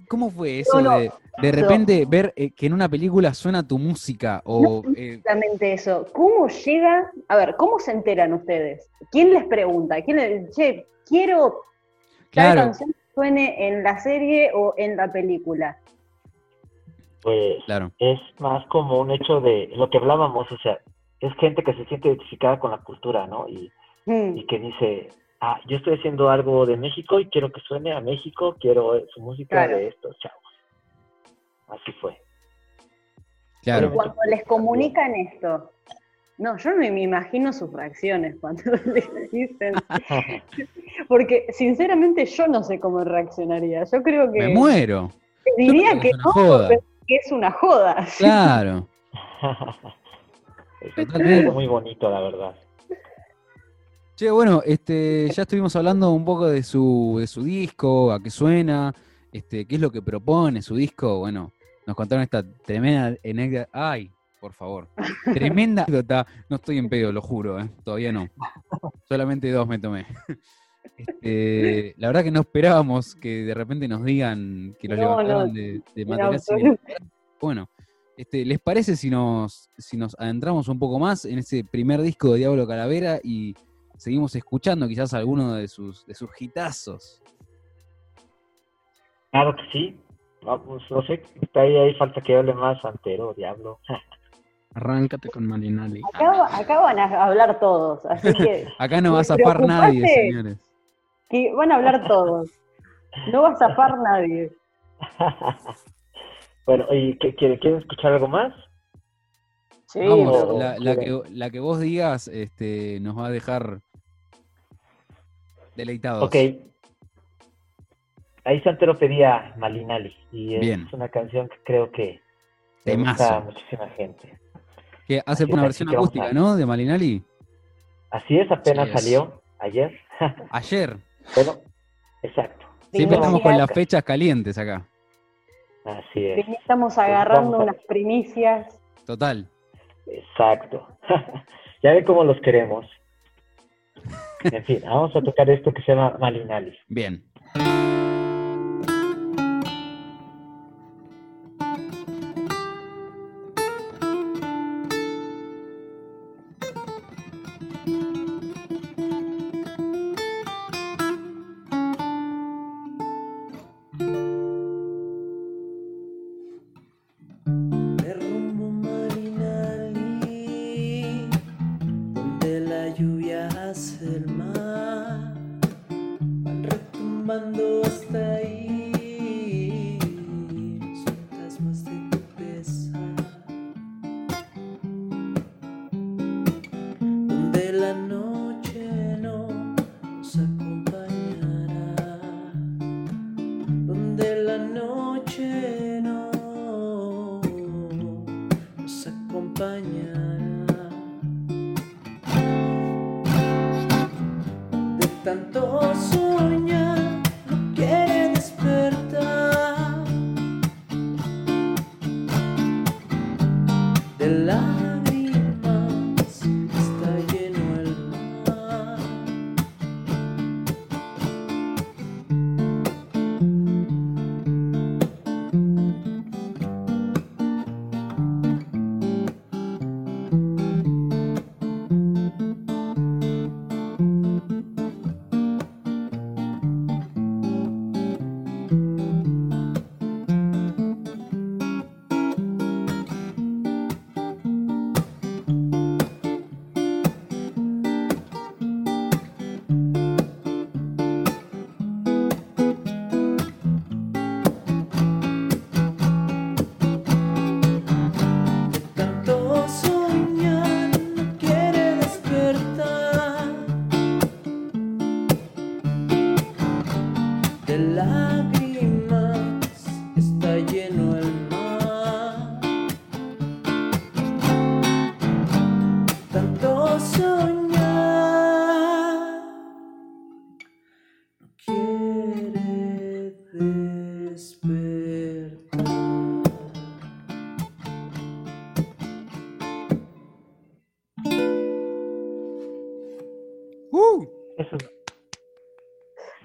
cómo fue eso de, de repente ver eh, que en una película suena tu música? O, eh, exactamente eso. ¿Cómo llega? A ver, ¿cómo se enteran ustedes? ¿Quién les pregunta? ¿Quién les, che, quiero que la canción suene en la serie o en la película? Pues claro. es más como un hecho de lo que hablábamos, o sea, es gente que se siente identificada con la cultura, ¿no? Y, mm. y que dice, ah, yo estoy haciendo algo de México y quiero que suene a México, quiero su música de estos chavos. Así fue. Claro. cuando les comunican esto, no, yo no me imagino sus reacciones cuando les dicen. Porque sinceramente yo no sé cómo reaccionaría. Yo creo que. Me muero. Diría que, no, que es una joda. Claro. es muy bonito, la verdad. Che, bueno, este, ya estuvimos hablando un poco de su, de su disco, a qué suena, este, qué es lo que propone su disco. Bueno, nos contaron esta tremenda anécdota. Ay, por favor. Tremenda anécdota. No estoy en pedo, lo juro, ¿eh? todavía no. Solamente dos me tomé. Este, la verdad que no esperábamos que de repente nos digan que lo levantaron de, de material. Bueno, este, ¿les parece si nos, si nos adentramos un poco más en ese primer disco de Diablo Calavera y seguimos escuchando quizás alguno de sus, de sus hitazos. Claro que sí. Pues, no sé, ahí, ahí falta que hable más Antero, Diablo. Arráncate con Malinali. Acá, van a hablar todos, así que... acá no va a zafar nadie, señores. Que van a hablar todos. No va a zafar nadie. bueno, ¿y qué, quieren, escuchar algo más? Sí, Vamos, la, la, que, la que vos digas este, nos va a dejar deleitados. Ok. Ahí Santero pedía Malinali y es una canción que creo que le gusta a muchísima gente. Que hace una versión acústica, ¿no? De Malinali. Así es, apenas salió ayer. Ayer. bueno, exacto. Siempre estamos con las fechas calientes acá. Así es. Estamos agarrando unas primicias. Total. Exacto. ya ve cómo los queremos. En fin, vamos a tocar esto que se llama Malinali. Bien.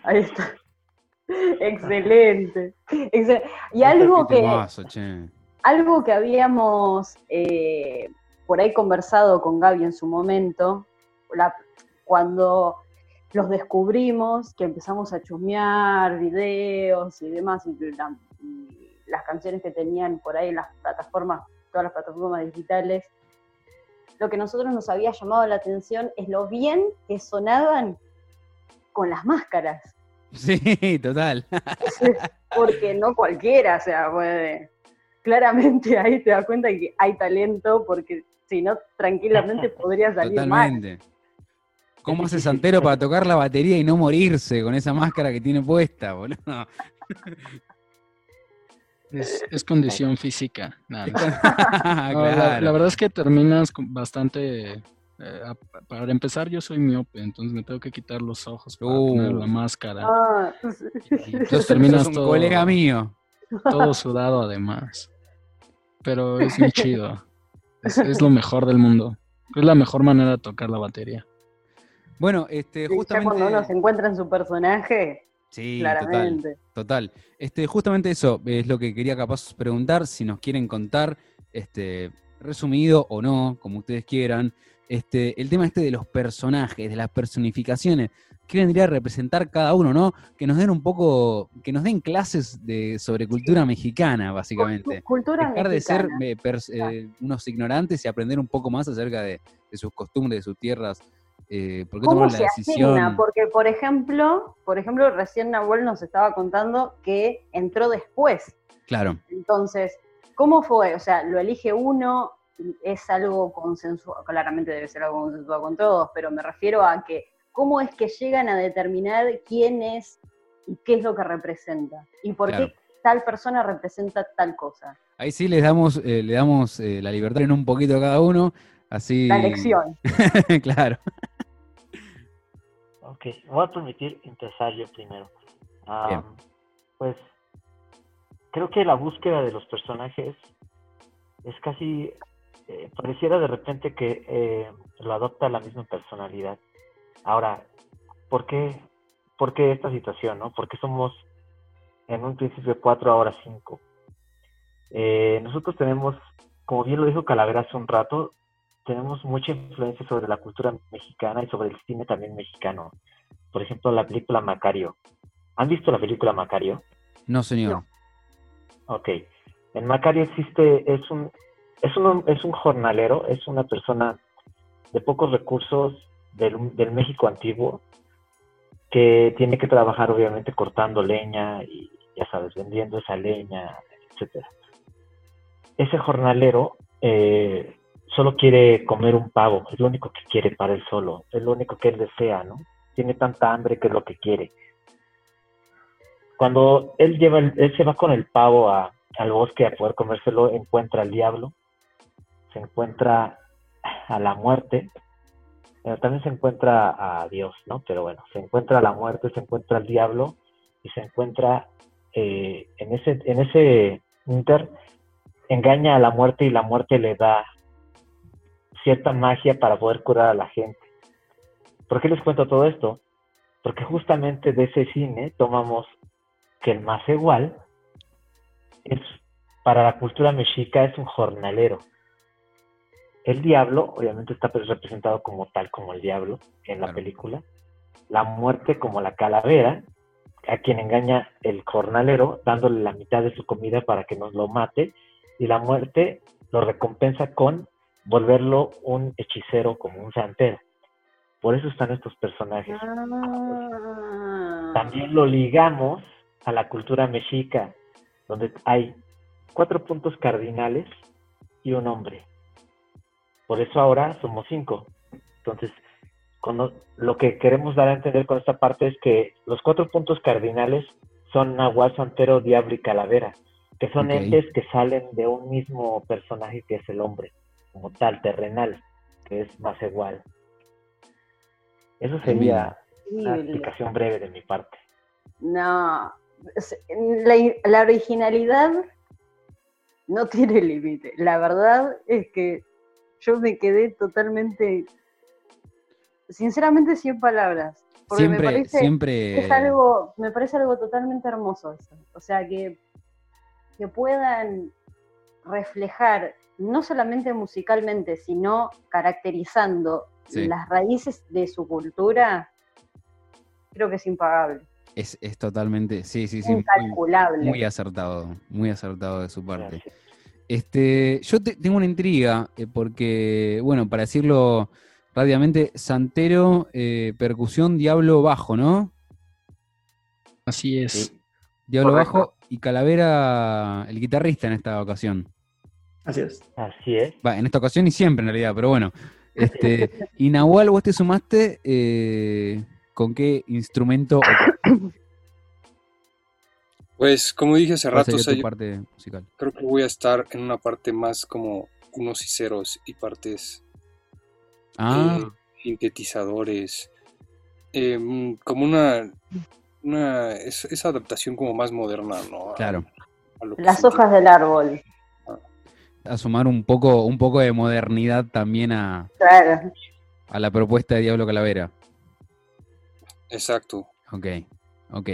Ahí está. Excelente. Y algo que, algo que habíamos eh, por ahí conversado con Gaby en su momento, cuando los descubrimos, que empezamos a chusmear videos y demás, y, las canciones que tenían por ahí en las plataformas, todas las plataformas digitales, lo que a nosotros nos había llamado la atención es lo bien que sonaban con las máscaras. Sí, total. Porque no cualquiera, o sea, puede. Claramente ahí te das cuenta que hay talento, porque si no, tranquilamente podría salir Totalmente. ¿Cómo hace Santero para tocar la batería y no morirse con esa máscara que tiene puesta, boludo? Es, condición física. la, verdad es que terminas bastante eh, para empezar, yo soy miope, entonces me tengo que quitar los ojos para poner la uh. máscara. Ah, entonces terminas todo. colega mío. Todo sudado, además. Pero es muy chido. Es, lo mejor del mundo. Es la mejor manera de tocar la batería. Bueno, este, justamente. cuando uno se encuentra en su personaje. Sí, claramente. Total, Este, justamente eso es lo que quería capaz preguntar. Si nos quieren contar, este, resumido o no, como ustedes quieran, este, el tema este de los personajes, de las personificaciones, ¿qué vendría a representar cada uno, no? Que nos den un poco, que nos den clases de, sobre cultura mexicana, básicamente. Cultura Dejar de ser eh, eh, unos ignorantes y aprender un poco más acerca de, sus costumbres, de sus tierras. Eh, ¿Por qué ¿Cómo la decisión? Porque, por ejemplo, por ejemplo, recién Nahuel nos estaba contando que entró después. Claro. Entonces, ¿cómo fue? O sea, lo elige uno, es algo consensuado, claramente debe ser algo consensuado con todos, pero me refiero a que cómo es que llegan a determinar quién es y qué es lo que representa y por qué tal persona representa tal cosa. Ahí sí les damos, eh, le damos eh, la libertad en un poquito a cada uno, así. La elección. claro. Ok, voy a permitir empezar yo primero. pues creo que la búsqueda de los personajes es casi eh, pareciera de repente que eh, lo adopta la misma personalidad. Ahora, ¿por qué, ¿por qué esta situación? No? Porque somos en un principio cuatro, ahora cinco. Eh, nosotros tenemos, como bien lo dijo Calavera hace un rato, tenemos mucha influencia sobre la cultura mexicana y sobre el cine también mexicano. Por ejemplo, la película Macario. ¿Han visto la película Macario? No, señor. Ok. En Macario existe, es un, es un, es un jornalero, es una persona de pocos recursos del, del México antiguo que tiene que trabajar obviamente cortando leña y ya sabes, vendiendo esa leña, etcétera. Ese jornalero eh, solo quiere comer un pavo, es lo único que quiere para él solo, es lo único que él desea, ¿no? Tiene tanta hambre que es lo que quiere. Cuando él lleva, él se va con el pavo a, al bosque a poder comérselo, encuentra al diablo se encuentra a la muerte eh, también se encuentra a Dios, ¿no? Pero bueno, se encuentra la muerte, se encuentra el diablo y se encuentra eh, en ese en ese inter engaña a la muerte y la muerte le da cierta magia para poder curar a la gente. ¿Por qué les cuento todo esto? Porque justamente de ese cine tomamos que el más igual es para la cultura mexica es un jornalero. El diablo, obviamente, está representado como tal, como el diablo en la película. La muerte como la calavera, a quien engaña el jornalero, dándole la mitad de su comida para que nos lo mate. Y la muerte lo recompensa con volverlo un hechicero como un santero. Por eso están estos personajes. Ah. También lo ligamos a la cultura mexica, donde hay cuatro puntos cardinales y un hombre. Por eso ahora somos cinco. Entonces, cuando, lo que queremos dar a entender con esta parte es que los cuatro puntos cardinales son Nahual, Santero, Diablo y Calavera, que son entes que salen de un mismo personaje que es el hombre, como tal, terrenal, que es más igual. Eso sería una explicación breve de mi parte. No, la, la originalidad no tiene límite. La verdad es que yo me quedé totalmente, sinceramente, sin palabras. Porque siempre, me parece, siempre... es algo, me parece algo totalmente hermoso eso. O sea, que, que puedan reflejar, no solamente musicalmente, sino caracterizando Sí. las raíces de su cultura, creo que es impagable. Es, es totalmente, sí, sí, sí, Incalculable. muy acertado, muy acertado de su parte. Este, yo te- tengo una intriga, eh, porque, bueno, para decirlo rápidamente, Santero, eh, percusión, Diablo bajo, ¿no? Así es. Sí. Diablo Correcto. bajo y Calavera, el guitarrista en esta ocasión. Así es. Así es. Va, en esta ocasión y siempre en realidad, pero bueno. Este, y Nahual, vos te sumaste eh, con qué instrumento Pues como dije hace rato, sería o sea, tu yo parte musical? creo que voy a estar en una parte más como unos y ceros y partes Ah, eh, sintetizadores, eh, mm, como una, una es- esa adaptación como más moderna, ¿no? A- claro. a Las hojas del árbol. A sumar un poco, un poco de modernidad también a, Claro. a la propuesta de Diablo Calavera. Exacto. Ok, ok.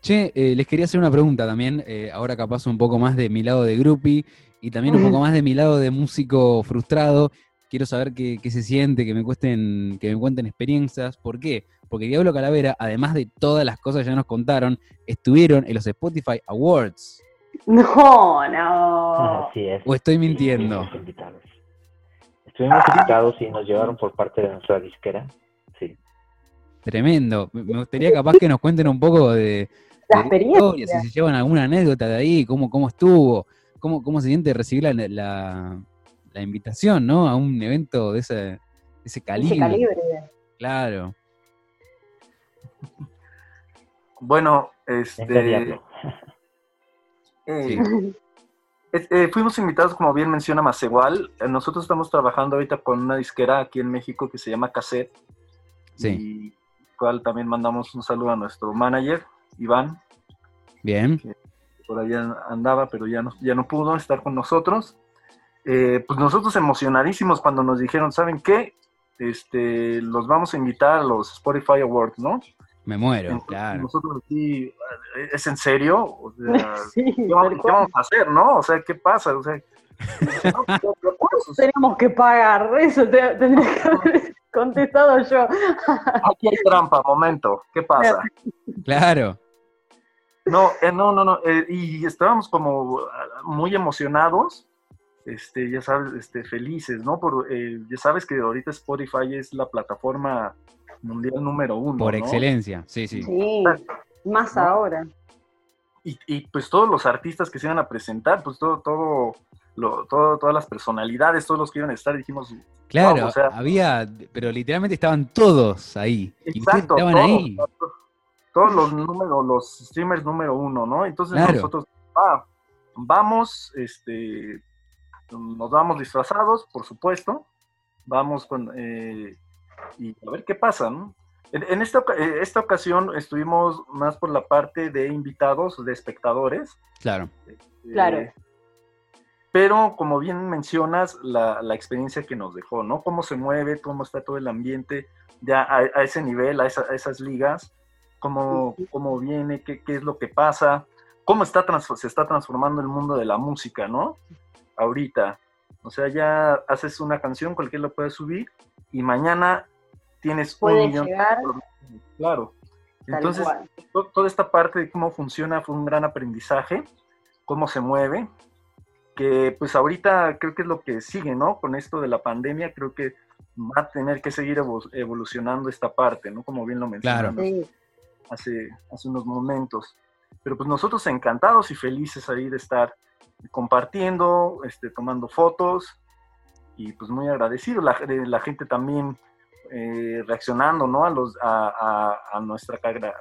Che, eh, les quería hacer una pregunta también, eh, ahora capaz un poco más de mi lado de groupie y también un poco más de mi lado de músico frustrado. Quiero saber qué, qué se siente, que me cuesten, que me cuenten experiencias. ¿Por qué? Porque Diablo Calavera, además de todas las cosas que ya nos contaron, estuvieron en los Spotify Awards. No, no. Así es. ¿O estoy mintiendo? Estuvimos invitados. Estuvimos invitados y nos llevaron por parte de nuestra disquera. Sí. Tremendo. Me gustaría capaz que nos cuenten un poco de, La de experiencia. historia, si se llevan alguna anécdota de ahí, cómo, cómo estuvo, cómo, cómo se siente recibir la, la, la invitación, ¿no? A un evento de ese, de ese calibre. Ese calibre. Claro. Bueno, este, eh, eh, fuimos invitados, como bien menciona Macegual. Eh, Nosotros estamos trabajando ahorita con una disquera aquí en México que se llama Cassette. Sí. Y cual también mandamos un saludo a nuestro manager, Iván, Bien. que por allá andaba, pero ya no, ya no pudo estar con nosotros. Eh, pues nosotros emocionadísimos cuando nos dijeron, ¿saben qué? Este, los vamos a invitar a los Spotify Awards, ¿no? Me muero, claro. Nosotros aquí, ¿es en serio? O sea, Sí, ¿qué, vamos, qué a hacer, no? O sea, ¿qué pasa? O sea, no, de acuerdo, o sea, Tenemos que pagar. Eso te, tendría que haber contestado yo. aquí hay trampa, momento, ¿qué pasa? Claro. No, eh, no, no, no, eh, y estábamos como ah, muy emocionados, este, ya sabes, este, felices, ¿no? Por, eh, ya sabes que ahorita Spotify es la plataforma mundial número uno, Por ¿no? excelencia. Sí, sí. Sí, más ¿No? ahora. Y, y, pues todos los artistas que se iban a presentar, pues todo, todo, lo, todo, todas las personalidades, todos los que iban a estar, dijimos, Claro, Wow, o sea- había, pero literalmente estaban todos ahí. y exacto, estaban todos, ahí. todos los números, los streamers número uno, ¿no? Entonces Claro. nosotros, ah, vamos, este, nos vamos disfrazados, por supuesto, vamos con, eh, y a ver qué pasa, ¿no? En, esta, eh, esta, ocasión estuvimos más por la parte de invitados, de espectadores. Claro. Eh, claro. Pero como bien mencionas, la, la, experiencia que nos dejó, ¿no? Cómo se mueve, cómo está todo el ambiente, ya a, ese nivel, a, esas ligas, cómo, cómo viene, qué, qué, es lo que pasa, cómo está se está transformando el mundo de la música, ¿no? Ahorita. O sea, ya haces una canción, cualquiera lo puede subir, y mañana tienes un millón llegar. Claro. Entonces, toda esta parte de cómo funciona fue un gran aprendizaje, cómo se mueve, que pues ahorita creo que es lo que sigue, ¿no? Con esto de la pandemia, creo que va a tener que seguir evolucionando esta parte, ¿no? Como bien lo mencionamos claro. hace, hace unos momentos. Pero pues nosotros encantados y felices ahí de estar compartiendo, este, tomando fotos y pues muy agradecido. La, la gente también eh, reaccionando ¿no? a, los, a, a, nuestra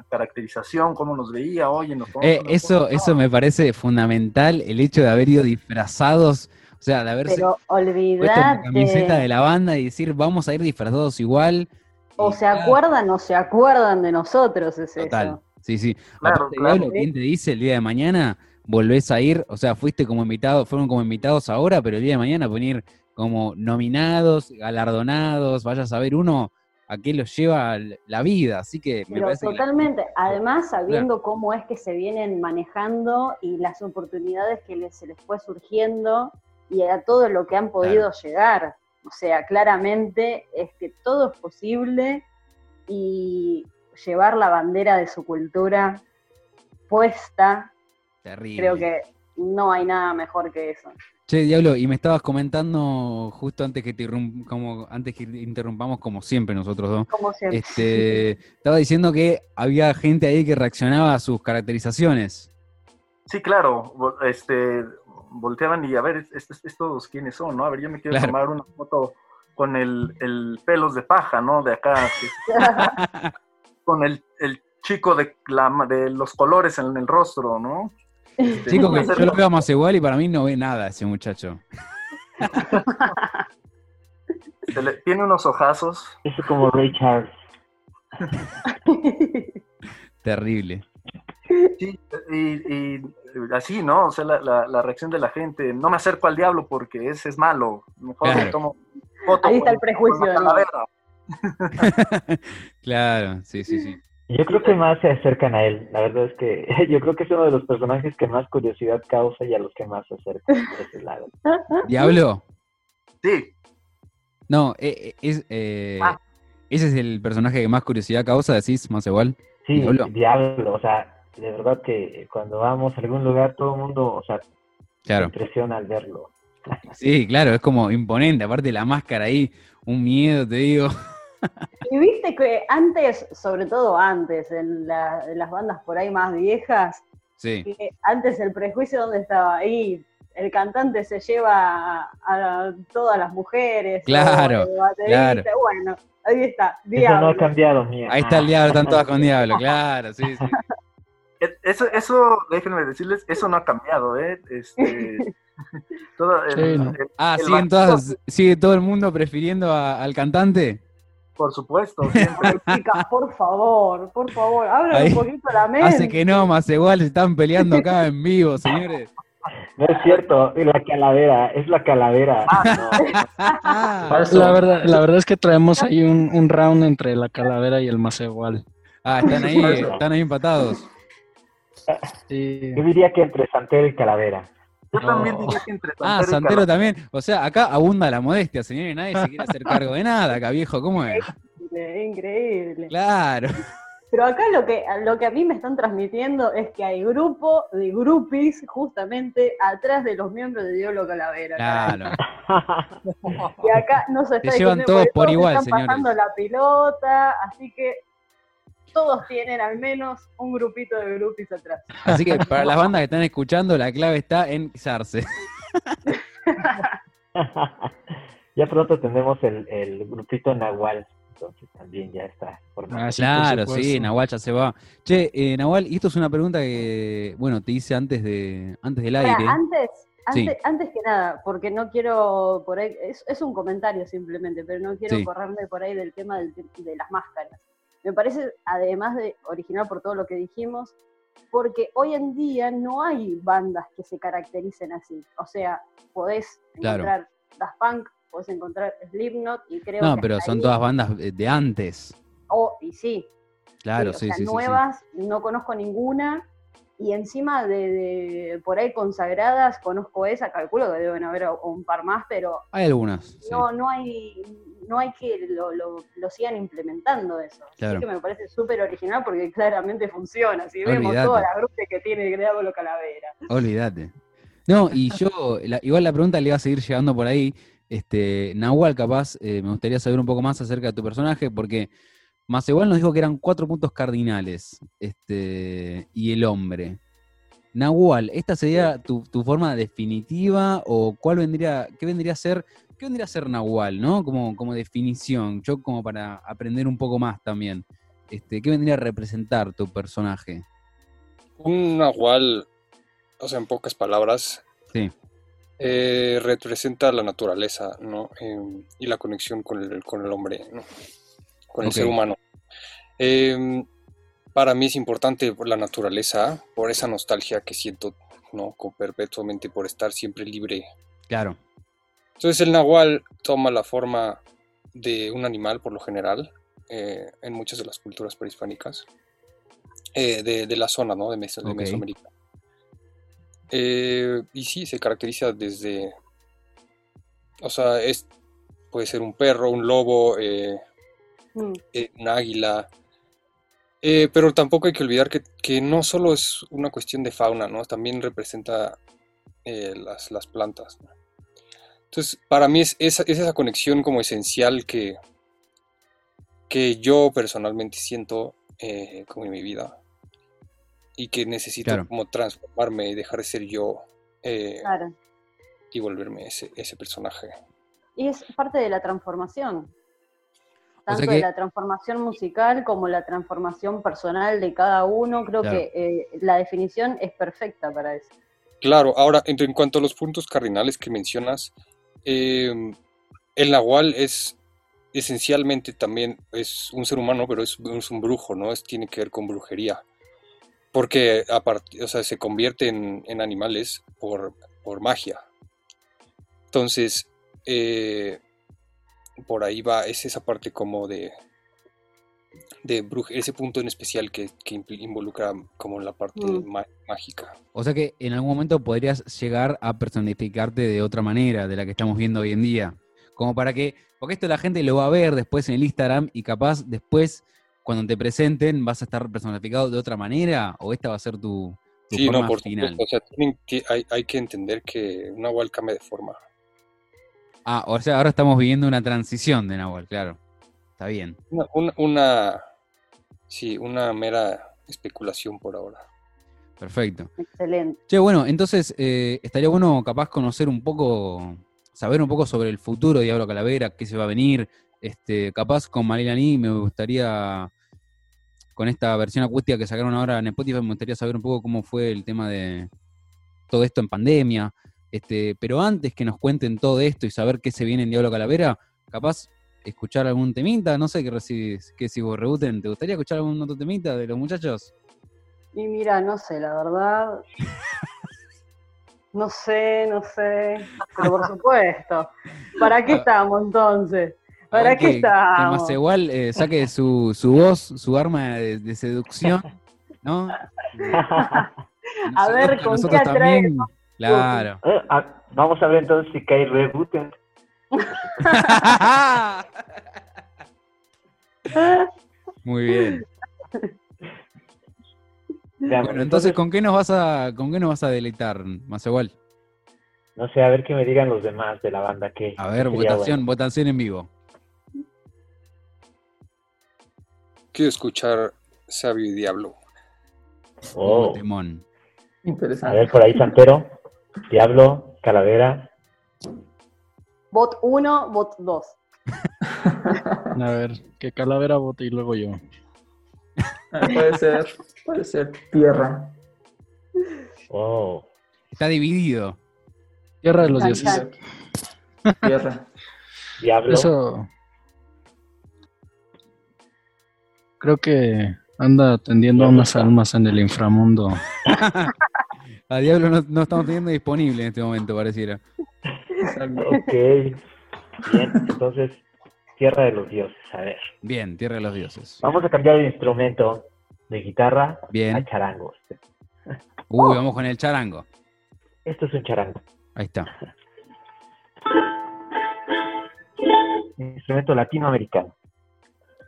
caracterización, cómo nos veía, oye, nos eh, eso, eso me parece fundamental, el hecho de haber ido disfrazados, o sea, de haberse Pero puesto la camiseta de la banda y decir, vamos a ir disfrazados igual. O se acuerdan o se acuerdan de nosotros, es Total. Sí, sí. Claro, claro. ¿quién te dice el día de mañana? Volvés a ir, o sea, fuiste como invitado, fueron como invitados ahora, pero el día de mañana venir como nominados, galardonados, vaya a saber uno a qué los lleva la vida, así que me parece Totalmente, además sabiendo cómo es que se vienen manejando y las oportunidades que les, se les fue surgiendo y a todo lo que han podido llegar. O sea, claramente es que todo es posible y llevar la bandera de su cultura puesta, Terrible. creo que no hay nada mejor que eso. Che, Diablo, y me estabas comentando justo antes que, te como, antes que interrumpamos, como siempre nosotros dos. Como siempre. Este, estaba diciendo que había gente ahí que reaccionaba a sus caracterizaciones. Sí, claro. Este, volteaban y a ver, estos, quiénes son, ¿no? A ver, yo me quiero tomar una foto con el, el, pelos de paja, ¿no? De acá. con el, el chico de, la, de los colores en el rostro, ¿no? Este, Chico, que yo lo veo más igual y para mí no ve nada ese muchacho. tiene unos ojazos. Es como Ray Charles. Terrible. Sí, y, así, ¿no? O sea, la, reacción de la gente, no me acerco al diablo porque ese es malo. Mejor me tomo foto Ahí está el prejuicio. claro, sí, sí, sí. Yo creo que más se acercan a él. La verdad es que yo creo que es uno de los personajes que más curiosidad causa y a los que más se acercan a ese lado. ¿Diablo? Sí. No, eh, eh, es, eh, ah. ese es el personaje que más curiosidad causa, decís, más igual. Sí, Diablo. O sea, de verdad que cuando vamos a algún lugar todo el mundo, o sea, se impresiona al verlo. Sí, claro, es como imponente. Aparte la máscara ahí, un miedo, te digo. Y viste que antes, sobre todo antes, en, las bandas por ahí más viejas, antes el prejuicio donde estaba ahí, el cantante se lleva a, todas las mujeres. Claro, claro. Bueno, ahí está. Diablo. Eso no ha cambiado, mía. Ahí está el diablo, están todas con diablo, claro, sí, sí. Eso, eso, déjenme decirles, eso no ha cambiado, ¿eh? Este, todo ah, ¿siguen todas, ¿sigue todo el mundo prefiriendo al cantante? Por supuesto. Chicas, por favor, por favor, abran un poquito la mente. Hace que no, más igual se están peleando acá en vivo, señores. No es cierto, es la calavera, es la calavera. Ah, la, verdad, la verdad es que traemos ahí un, round entre la calavera y el más igual. Ah, están ahí, están ahí empatados. Yo diría que entre Santero y Calavera. Yo también diría que entre Santero Ah, Santero también. O sea, acá abunda la modestia, señor, y nadie se quiere hacer cargo de nada acá, viejo. ¿Cómo es? Increíble, increíble. Claro. Pero acá lo que, lo que a mí me están transmitiendo es que hay grupo de groupies justamente atrás de los miembros de Diablo Calavera. Claro. y acá no se está llevan todos por igual, están pasando la pilota, así que todos tienen al menos un grupito de groupies atrás. Así que para las bandas que están escuchando, la clave está en pisarse. ya pronto tendremos el, el grupito Nahual entonces también ya está formado. Ah, claro, sí, Nahual ya se va. Che, eh, Nahual, y esto es una pregunta que, bueno, te hice antes de antes del aire. Antes, antes, que nada, porque no quiero por ahí, es, un comentario simplemente, pero no quiero correrme por ahí del tema de las máscaras. Me parece, además de original por todo lo que dijimos, porque hoy en día no hay bandas que se caractericen así. O sea, podés encontrar Das Punk, podés encontrar Slipknot y creo no, pero son todas bandas de antes. Oh, y sí. Claro, sí, sí, Nuevas, no conozco ninguna. Y encima de, por ahí consagradas, conozco esa, calculo que deben haber un par más, pero. Hay algunas. No, no hay no hay que lo, lo, sigan implementando eso. Así que me parece súper original porque claramente funciona. Si vemos toda la grupo que tiene Diablo Calavera. Olvídate. No, y yo, igual la pregunta le iba a seguir llegando por ahí. Este, Nahual, capaz, eh, me gustaría saber un poco más acerca de tu personaje, porque más igual nos dijo que eran cuatro puntos cardinales, este, y el hombre. Nahual, ¿esta sería tu, tu, forma definitiva o cuál vendría, qué vendría a ser ¿Qué vendría a ser Nahual, no? Como, como definición, yo como para aprender un poco más también. Este, ¿Qué vendría a representar tu personaje? Un Nahual, o sea, en pocas palabras, sí. Eh, representa la naturaleza, ¿no? Em, y la conexión con el, con el hombre, ¿no? Con el ser humano. Em, para mí es importante la naturaleza, por esa nostalgia que siento, ¿no? Con perpetuamente por estar siempre libre. Claro. Entonces el nahual toma la forma de un animal por lo general eh, en muchas de las culturas prehispánicas eh, de, la zona ¿no? de, Mesoamérica. Eh, y sí, se caracteriza desde, o sea, es, puede ser un perro, un lobo, mm. un águila, pero tampoco hay que olvidar que, que, no solo es una cuestión de fauna, ¿no? También representa las, las, plantas. ¿no? Entonces, para mí es, esa conexión como esencial que, que yo personalmente siento eh, como en mi vida y que necesito como transformarme y dejar de ser yo eh, y volverme ese, ese personaje. Y es parte de la transformación, tanto de la transformación musical como la transformación personal de cada uno, creo que eh, la definición es perfecta para eso. Claro, ahora en, en, cuanto a los puntos cardinales que mencionas, Em, el nahual es esencialmente también es un ser humano, pero es, un brujo, ¿no? Es, tiene que ver con brujería. Porque o sea, se convierte en, animales por, magia. Entonces, eh, por ahí va, es esa parte como de, de ese punto en especial que, involucra como la parte mm. mágica. O sea que en algún momento podrías llegar a personificarte de otra manera de la que estamos viendo hoy en día. Como para que, porque esto la gente lo va a ver después en el Instagram y capaz después cuando te presenten vas a estar personificado de otra manera o esta va a ser tu, sí, forma no, por final. o sea, hay, hay, que entender que una Nahual cambia de forma. Ah, o sea, ahora estamos viviendo una transición de Nahual, claro. Está bien. una Sí, una mera especulación por ahora. Perfecto. Excelente. Che, bueno, entonces eh, estaría bueno capaz conocer un poco, saber un poco sobre el futuro de Diablo Calavera, qué se va a venir. Este, capaz con Marilani me gustaría, con esta versión acústica que sacaron ahora en Spotify, me gustaría saber un poco cómo fue el tema de todo esto en pandemia. Este, pero antes que nos cuenten todo esto y saber qué se viene en Diablo Calavera, capaz escuchar algún temita, no sé qué recibís, qué si vos rebuten, ¿te gustaría escuchar algún otro temita de los muchachos? Y mira, no sé, la verdad. No sé, no sé. Pero por supuesto. ¿Para qué estamos entonces? ¿Para qué estamos? Que más igual eh, saque su, su voz, su arma de, seducción, ¿no? a ver, ¿con qué atrae? Claro. Eh, vamos a ver entonces si cae rebuten. Muy bien. Bueno, entonces, ¿con qué nos vas a, con qué nos vas a deleitar, más igual? No sé, a ver qué me digan los demás de la banda que. A ver, votación, votación en vivo. Quiero escuchar Sabio y Diablo. Oh. Interesante. A ver, por ahí Santero, Diablo, Calavera, Bot 1, bot 2. A ver, que Calavera vote y luego yo. Ah, puede ser, puede ser tierra. Oh. Está dividido. Tierra de los dioses. Tierra. Diablo. Eso. Creo que anda atendiendo a unas almas en el inframundo. A Diablo no, no estamos teniendo disponible en este momento, pareciera. Ok. Bien, entonces, Tierra de los Dioses. A ver. Bien, Tierra de los Dioses. Vamos a cambiar el instrumento de guitarra Bien. a charango. Uy, vamos con el charango. Esto es un charango. Ahí está. Instrumento latinoamericano.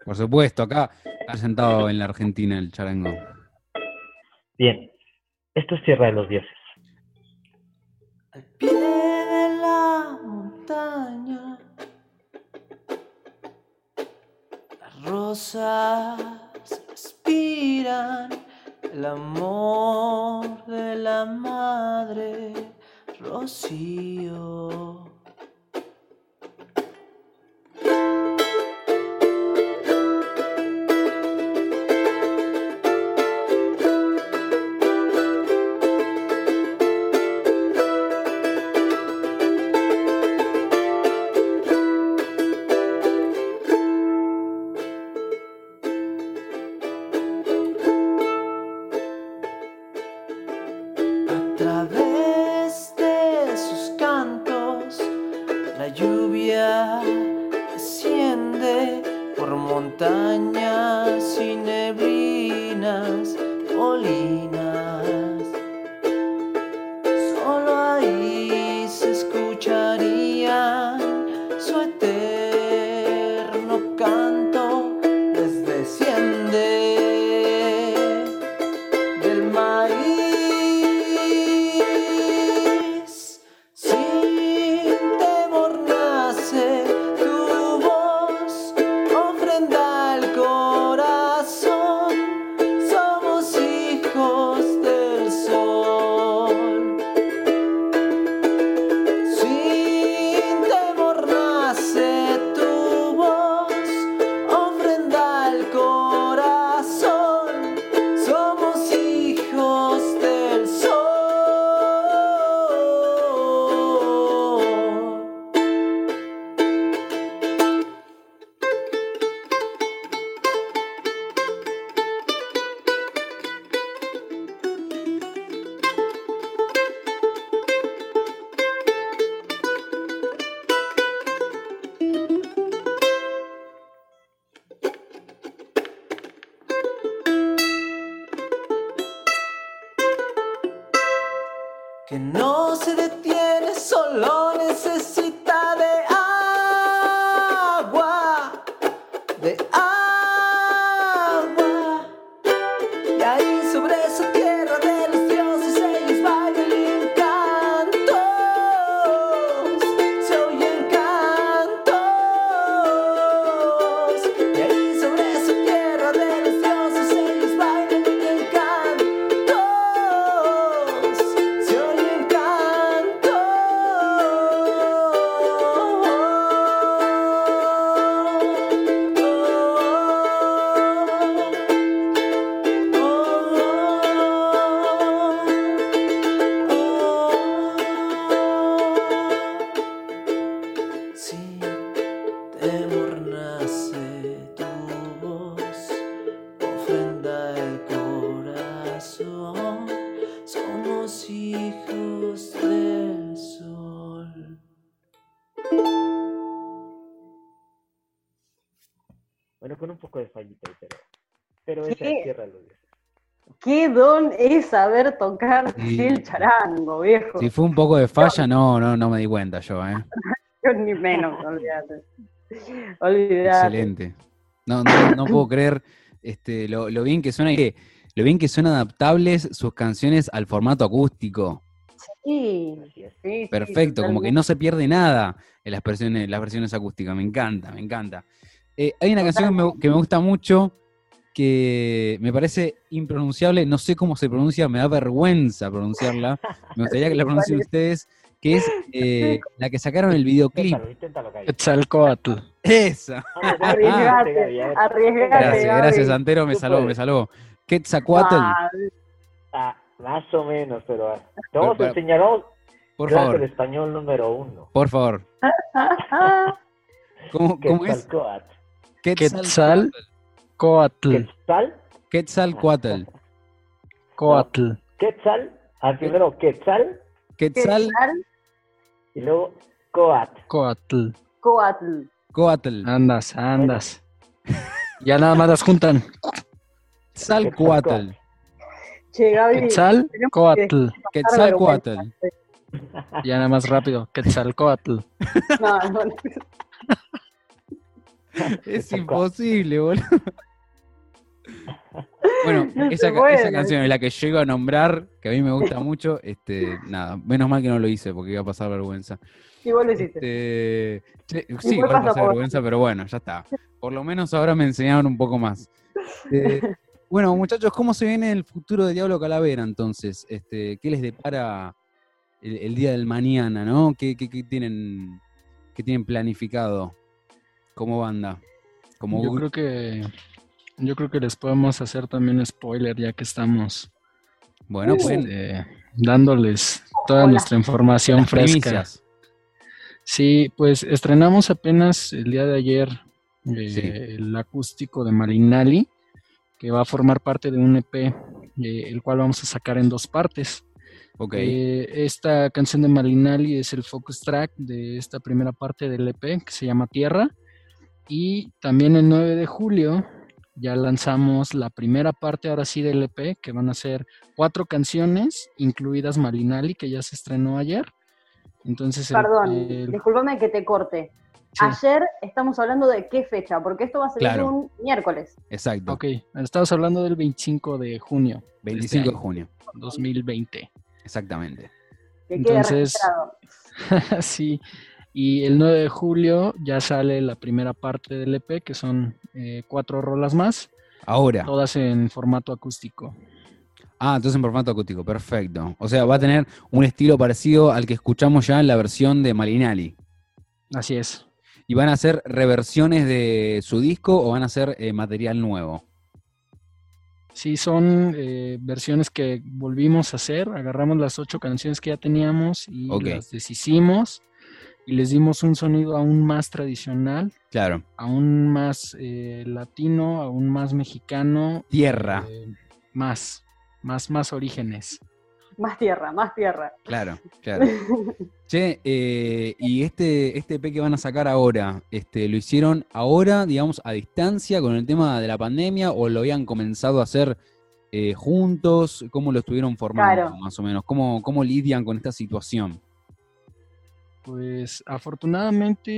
Por supuesto, acá está sentado en la Argentina el charango. Bien. Esto es Tierra de los Dioses. Al pie de la montaña, las rosas respiran el amor de la madre, Rocío. Saber tocar Sí. el charango, viejo. Si fue un poco de falla, no, no, no me di cuenta yo, ¿eh? Yo ni menos, olvídate. Olvídate. Excelente. No, no, no puedo creer este, lo, lo bien que suena y que- lo bien que son adaptables sus canciones al formato acústico. Sí, sí, Perfecto, como que no se pierde nada en las versiones, las versiones acústicas. Me encanta, me encanta. Eh, hay una canción que me, que me gusta mucho que me parece impronunciable, no sé cómo se pronuncia, me da vergüenza pronunciarla. Me gustaría que la pronuncien ustedes, que es eh, la que sacaron el videoclip. Quetzalcoatl. Esa. Arriesgate, Gaby, a ver. arriesgate. Gracias, gracias, Santero, me salvó, me salvó. Quetzalcoatl. Ah, Ah, más o menos, pero ah, te vamos Pero- a enseñar, vamos, Por favor. de español número uno. Por favor. ¿Cómo, cómo es? Quetzalcóatl. Quetzalcoatl. Quetzal. Quetzalcoatl. Coatl. Quetzal. Al primero Quetzal Quetzal, y luego Coat. Coatl. Coatl. Coatl. Andas, andas. Ya nada más las juntan. Quetzalcoatl. Che, Gaby. Quetzal, Coatl. Quetzalcoatl. Ya nada más rápido. Quetzalcoatl. No, no, no. Es imposible, boludo. Bueno, No esa, canción es la que yo iba a nombrar, que a mí me gusta mucho. Este, nada, menos mal que no lo hice porque iba a pasar vergüenza. Y vos lo hiciste. Este, che, sí, Igual igual pasé por- vergüenza, pero bueno, ya está. Por lo menos ahora me enseñaron un poco más. Eh, bueno, muchachos, ¿cómo se viene el futuro de Diablo Calavera entonces? Este, ¿Qué les depara el, el día del mañana, no? ¿Qué, qué- qué tienen, qué tienen planificado como banda? Como Yo creo que yo creo que les podemos hacer también spoiler ya que estamos Bueno, pues este, dándoles toda Hola. nuestra información las fresca. primicias. Sí, pues estrenamos apenas el día de ayer eh, Sí. el acústico de Malinali, que va a formar parte de un EP, eh, el cual vamos a sacar en dos partes. Ok, Eh, esta canción de Malinali es el focus track de esta primera parte del EP que se llama Tierra. Y también el 9 de julio ya lanzamos la primera parte ahora sí del EP, que van a ser cuatro canciones, incluidas Malinali, que ya se estrenó ayer. Entonces, Perdón, el- discúlpame que te corte. sí, Ayer estamos hablando de qué fecha, porque esto va a ser Claro. un miércoles. exacto. ok, estamos hablando del 25 de junio 25 de año. junio, 2020. exactamente. Que quede Entonces- registrado. sí, y el 9 de julio ya sale la primera parte del EP, que son eh, cuatro rolas más, Ahora. todas en formato acústico. Ah, entonces en formato acústico, perfecto. O sea, va a tener un estilo parecido al que escuchamos ya en la versión de Malinali. Así es. ¿Y van a ser reversiones de su disco o van a ser eh, material nuevo? Sí, son eh, versiones que volvimos a hacer, agarramos las ocho canciones que ya teníamos y las deshicimos y les dimos un sonido aún más tradicional, Claro. aún más eh, latino, aún más mexicano, Tierra. eh, más, más, más orígenes. Más tierra, más tierra. Claro, claro. Che, eh, y este, este EP que van a sacar ahora, este, ¿lo hicieron ahora, digamos, a distancia con el tema de la pandemia o lo habían comenzado a hacer eh, juntos? ¿Cómo lo estuvieron formando, Claro. más o menos? ¿Cómo, ¿Cómo lidian con esta situación? Pues afortunadamente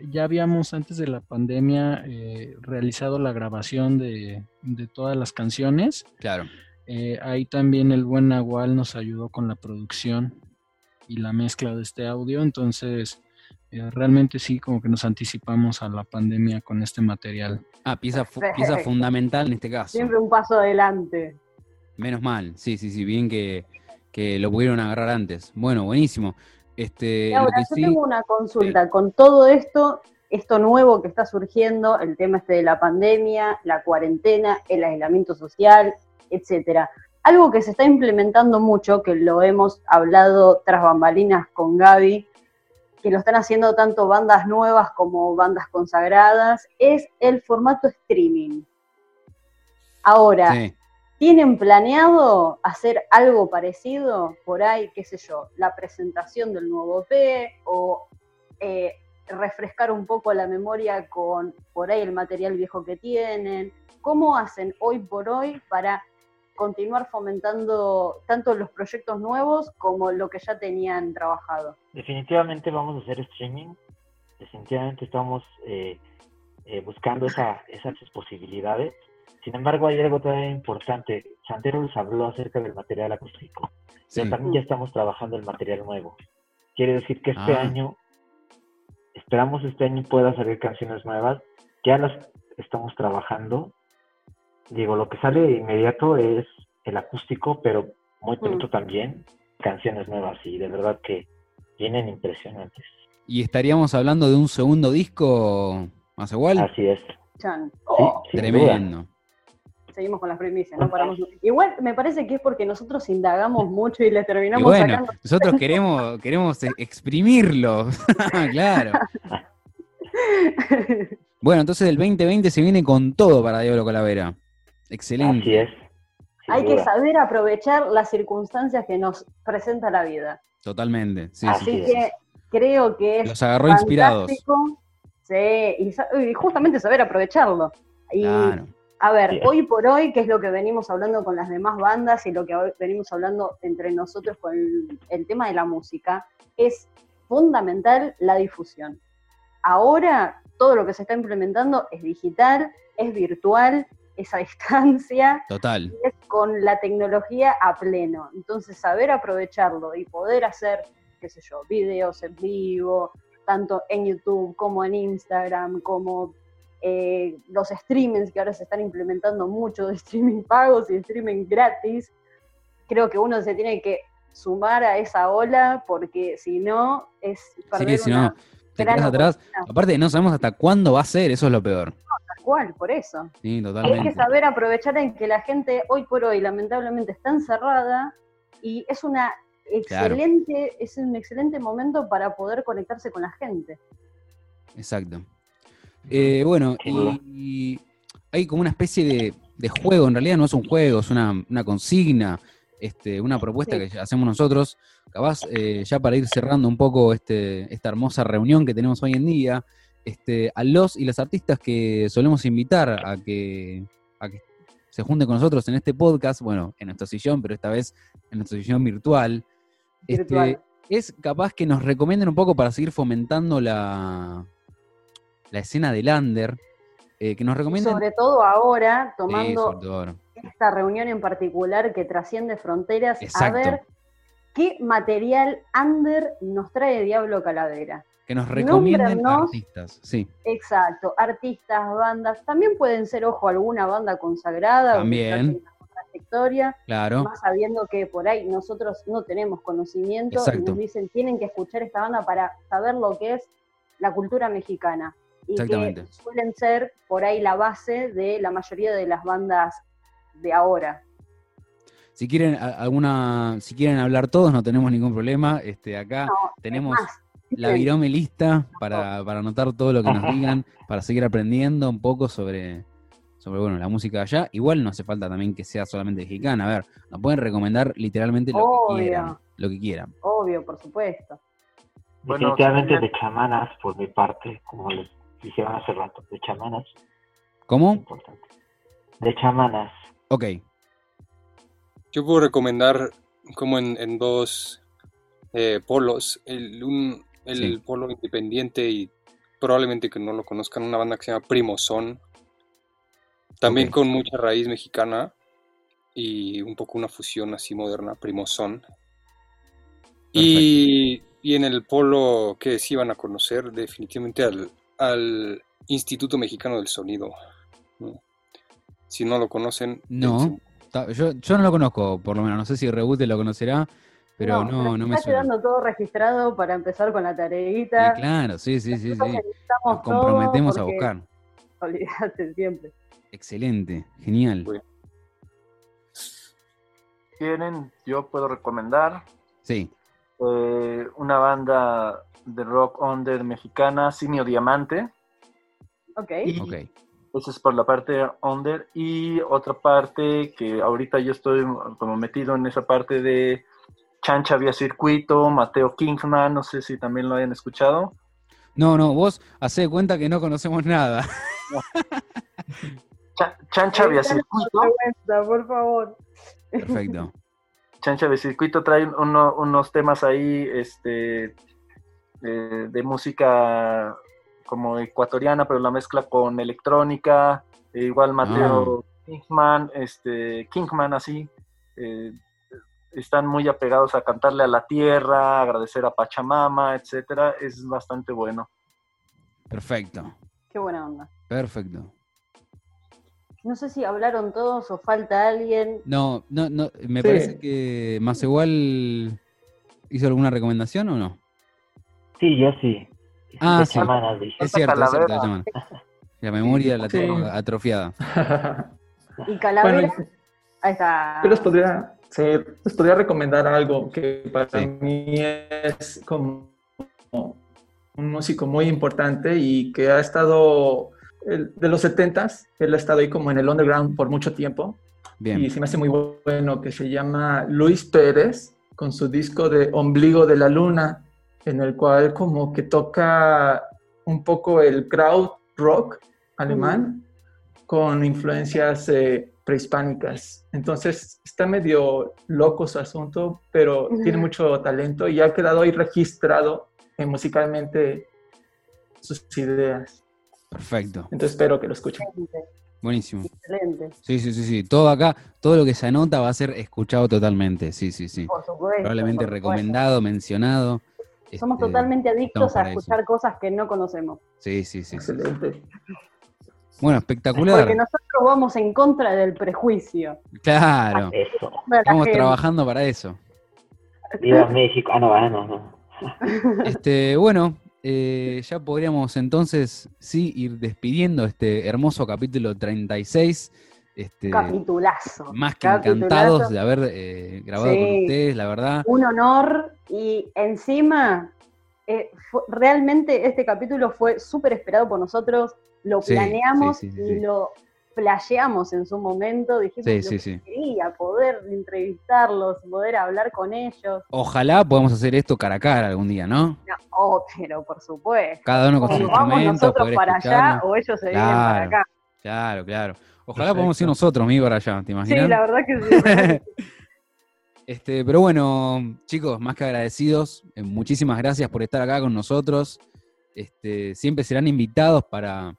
eh, ya habíamos antes de la pandemia eh, realizado la grabación de, de todas las canciones. Claro. Eh, ahí también el buen Nahual nos ayudó con la producción y la mezcla de este audio. Entonces, eh, realmente sí, como que nos anticipamos a la pandemia con este material. Ah, pieza, fu- pieza fundamental en este caso. Siempre un paso adelante. Menos mal, sí, sí, sí, bien que, que lo pudieron agarrar antes. Bueno, buenísimo. Este, ahora, yo sí- tengo una consulta. Con todo esto, esto nuevo que está surgiendo, el tema este de la pandemia, la cuarentena, el aislamiento social, etcétera. Algo que se está implementando mucho, que lo hemos hablado tras bambalinas con Gaby, que lo están haciendo tanto bandas nuevas como bandas consagradas, es el formato streaming. Ahora, Sí. ¿Tienen planeado hacer algo parecido por ahí, qué sé yo, la presentación del nuevo EP o eh, refrescar un poco la memoria con por ahí el material viejo que tienen? ¿Cómo hacen hoy por hoy para continuar fomentando tanto los proyectos nuevos como lo que ya tenían trabajado? Definitivamente vamos a hacer streaming. Definitivamente estamos eh, eh, buscando esa, esas posibilidades. Sin embargo, hay algo todavía importante. Santero nos habló acerca del material acústico. sí. Pero también ya estamos trabajando el material nuevo. Quiere decir que este Ah. año, esperamos este año pueda salir canciones nuevas. Ya las estamos trabajando. Digo, lo que sale de inmediato es el acústico, pero muy pronto también canciones nuevas. Y de verdad que vienen impresionantes. ¿Y estaríamos hablando de un segundo disco más igual? Así es. Chan. Sí, sin duda. Seguimos con las primicias, no paramos. Igual me parece que es porque nosotros indagamos mucho y le terminamos bueno, sacando. Nosotros queremos, queremos exprimirlo. claro. Bueno, entonces el 2020 se viene con todo para Diablo Calavera. Excelente. Así es. Hay que saber aprovechar las circunstancias que nos presenta la vida. Totalmente. Sí, Así que creo que es. Los agarró inspirados. Sí, y, justamente saber aprovecharlo. Y, A ver, hoy por hoy, ¿qué es lo que venimos hablando con las demás bandas y lo que venimos hablando entre nosotros con el tema de la música, es fundamental la difusión. Ahora todo lo que se está implementando es digital, es virtual, es a distancia. Total. Y es con la tecnología a pleno. Entonces, saber aprovecharlo y poder hacer, qué sé yo, videos en vivo, tanto en YouTube como en Instagram, como eh, los streamings que ahora se están implementando mucho de streaming pagos y streaming gratis. Creo que uno se tiene que sumar a esa ola porque si no es perder sí, si no, te quedas atrás. Aparte, no sabemos hasta cuándo va a ser, eso es lo peor. No, tal cual, por eso. Sí, totalmente. Hay que saber aprovechar en que la gente hoy por hoy, lamentablemente, está encerrada y es una excelente, es un excelente momento para poder conectarse con la gente. Exacto. Eh, bueno, y, hay como una especie de, juego, en realidad no es un juego, es una, consigna, este, una propuesta que hacemos nosotros, capaz eh, ya para ir cerrando un poco este, esta hermosa reunión que tenemos hoy en día, este, a los y las artistas que solemos invitar a que, a que se junten con nosotros en este podcast, bueno, en nuestra sillón, pero esta vez en nuestra sillón virtual, Este, es capaz que nos recomienden un poco para seguir fomentando la, la escena del under, eh, que nos recomienden... Sobre todo ahora, tomando esta reunión en particular que trasciende fronteras, a ver qué material under nos trae Diablo Calavera. Que nos recomienden artistas, sí. Exacto, artistas, bandas. También pueden ser, ojo, alguna banda consagrada. También. Trayectoria, claro. más sabiendo que por ahí nosotros no tenemos conocimiento y nos dicen tienen que escuchar esta banda para saber lo que es la cultura mexicana y que suelen ser por ahí la base de la mayoría de las bandas de ahora. Si quieren alguna, si quieren hablar todos, no tenemos ningún problema. Este, acá tenemos la virome lista para, anotar todo lo que nos digan, para seguir aprendiendo un poco sobre, sobre bueno, la música de allá. Igual no hace falta también que sea solamente mexicana. A ver, nos pueden recomendar literalmente lo que quieran. Lo que quieran. Obvio, por supuesto. Definitivamente de chamanas, por mi parte, como les dijeron hace rato, de chamanas. ¿Cómo? De chamanas. Ok. Yo puedo recomendar como en, dos eh, polos. El, el polo independiente y probablemente que no lo conozcan, una banda que se llama Primo Son. También con mucha raíz mexicana y un poco una fusión así moderna, Primo Son. Y, y, en el polo que sí van a conocer definitivamente al, al Instituto Mexicano del Sonido. Si no lo conocen, no. Yo, yo no lo conozco, por lo menos. No sé si Rebute lo conocerá, pero no, no, me está quedando todo registrado para empezar con la tareita. claro, sí, sí, sí. sí. Nos comprometemos a buscar. Olvídate siempre. Excelente, genial. ¿Quieren? Yo puedo recomendar. Sí. Eh, una banda de rock under mexicana, Simio Diamante. Ok. ok. Esa es por la parte under. Y otra parte que ahorita yo estoy como metido en esa parte de Chancha Vía Circuito, Mateo Kingman, no sé si también lo hayan escuchado. No, no, vos hace cuenta que no conocemos nada. Chancha Vía Circuito. Por favor. Perfecto. Chancha Vía Circuito trae unos temas ahí este, de música como ecuatoriana, pero la mezcla con electrónica, e igual Mateo ah. Kingman, este, Kingman así, eh, están muy apegados a cantarle a la tierra, agradecer a Pachamama, etcétera, es bastante bueno. Perfecto. Qué buena onda. Perfecto. No sé si hablaron todos o falta alguien. No, no, no, me parece que más igual hizo alguna recomendación o no? Sí, yo sí. Ah, sí. es cierto, es cierto, La memoria la tengo atrofiada. Y Calavera. ahí está. Yo les podría, les podría recomendar algo que para mí es como un músico muy importante y que ha estado de los 70s, él ha estado ahí como en el underground por mucho tiempo. Y se me hace muy bueno que se llama Luis Pérez con su disco de Ombligo de la Luna, en el cual como que toca un poco el crowd rock alemán con influencias eh, prehispánicas. Entonces está medio loco su asunto, pero tiene mucho talento y ha quedado ahí registrado musicalmente sus ideas. Perfecto. Entonces espero que lo escuchen. Buenísimo. Excelente. Sí, sí, sí, sí. Todo acá, todo lo que se anota va a ser escuchado totalmente. Sí, sí, sí. Por supuesto. Probablemente recomendado, mencionado. Somos este, totalmente adictos a escuchar cosas que no conocemos. Sí, sí, sí. Excelente. Bueno, espectacular. Porque nosotros vamos en contra del prejuicio. Claro. Estamos trabajando para eso. Viva México. Ah, no, ah, no, no. Este, bueno, eh, ya podríamos entonces sí ir despidiendo este hermoso capítulo 36. Este, Capitulazo. Más que encantados de haber eh, grabado con ustedes, la verdad. Un honor y encima, eh, realmente este capítulo fue súper esperado por nosotros, lo planeamos y lo flasheamos en su momento, dijimos que quería, poder entrevistarlos, poder hablar con ellos. Ojalá podamos hacer esto cara a cara algún día, ¿no? oh, pero por supuesto. Cada uno con su instrumento. Vamos nosotros para allá o ellos se vienen para acá. Claro, claro. Ojalá podamos ir nosotros, mismos para allá, ¿te imaginas? Sí, la verdad que sí. este, pero bueno, chicos, más que agradecidos, eh, muchísimas gracias por estar acá con nosotros. Este, siempre serán invitados para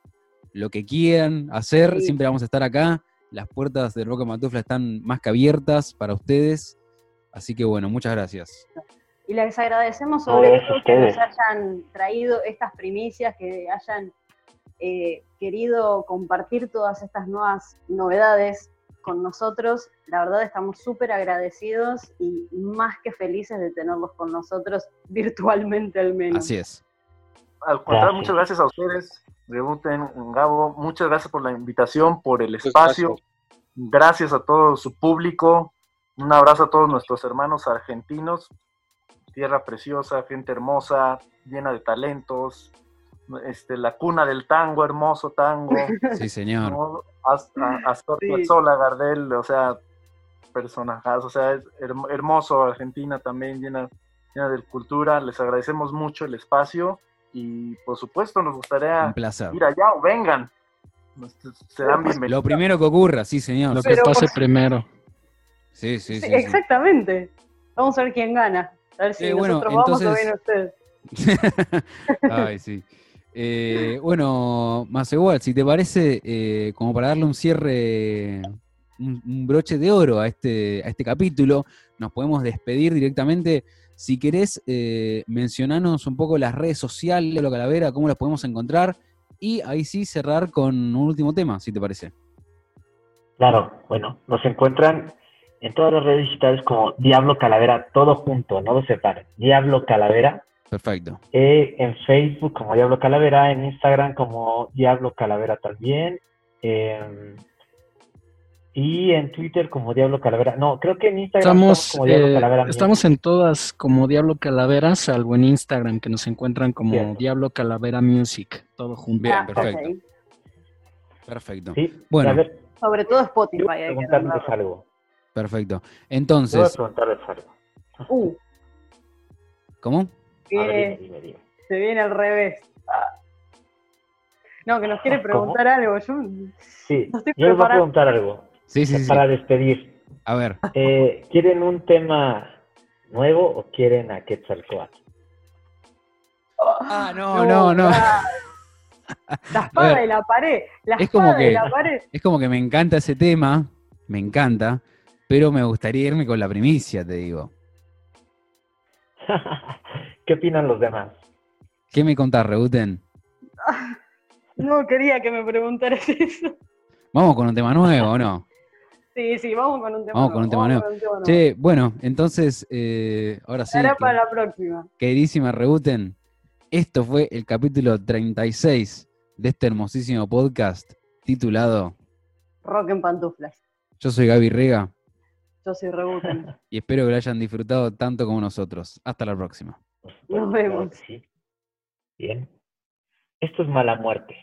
lo que quieran hacer, siempre vamos a estar acá. Las puertas de Roca Matufla están más que abiertas para ustedes. Así que bueno, muchas gracias. Y les agradecemos sobre todo que nos hayan traído estas primicias, que hayan eh, querido compartir todas estas nuevas novedades con nosotros. La verdad estamos súper agradecidos y más que felices de tenerlos con nosotros virtualmente al menos. Así es. Al contrario, muchas gracias a ustedes Debuten, Gabo, muchas gracias por la invitación, por el espacio. Gracias a todo su público. Un abrazo a todos nuestros hermanos argentinos. Tierra preciosa, gente hermosa, llena de talentos. Este, la cuna del tango, hermoso tango. Sí, señor. Hasta, hasta Gardel, o sea, personajes, o sea, es hermoso. Argentina también llena, llena de cultura. Les agradecemos mucho el espacio y por supuesto nos gustaría ir allá o vengan. Serán bienvenidos. Lo primero que ocurra, sí, señor. Lo que pase primero. Sí, sí, sí, Exactamente. Vamos a ver quién gana. A ver si eh, nosotros vamos o vienen ustedes. Ay, sí. Eh, bueno, más igual, si te parece, eh, como para darle un cierre, un, broche de oro a este, a este capítulo, nos podemos despedir directamente si querés, eh, mencionarnos un poco las redes sociales de Lo Calavera, cómo las podemos encontrar, y ahí sí cerrar con un último tema, si te parece. Claro, bueno, nos encuentran en todas las redes digitales como Diablo Calavera, todo junto, no lo separen. Diablo Calavera. Perfecto. Eh, en Facebook como Diablo Calavera, en Instagram como Diablo Calavera también. Eh, y en Twitter como Diablo Calavera. No, creo que en Instagram estamos, como Diablo eh, Calavera. Estamos en todas como Diablo Calavera, salvo en Instagram, que nos encuentran como Diablo Calavera Music, todo junto. Bien, ah, perfecto. Perfecto. bueno. Sobre todo Spotify. Preguntarles algo. Perfecto. Entonces. preguntarles algo. Uh. ¿Cómo? Se viene al revés. No, que nos quiere preguntar algo. Yo, sí, yo les voy a preguntar algo. Sí, sí, Para despedir. A ver. Eh, ¿Quieren un tema nuevo o quieren a Quetzalcoatl? Ah, no, no, no. La espada y la pared. La es como que, la pared. Es como que me encanta ese tema, me encanta, pero me gustaría irme con la primicia, te digo. ¿Qué opinan los demás? ¿Qué me contás, Reuten? No quería que me preguntaras eso. Vamos con un tema nuevo, ¿o no? Sí, sí, vamos con un tema vamos Con un tema nuevo. Che, bueno, entonces, eh, ahora sí. Será para la próxima. Queridísima Rebuten, esto fue el capítulo 36 de este hermosísimo podcast titulado Rock en pantuflas. Yo soy Gaby Rega. Yo soy Rebuten. Y espero que lo hayan disfrutado tanto como nosotros. Hasta la próxima. Nos vemos. Bien. Esto es mala muerte.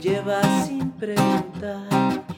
Lleva sin preguntar.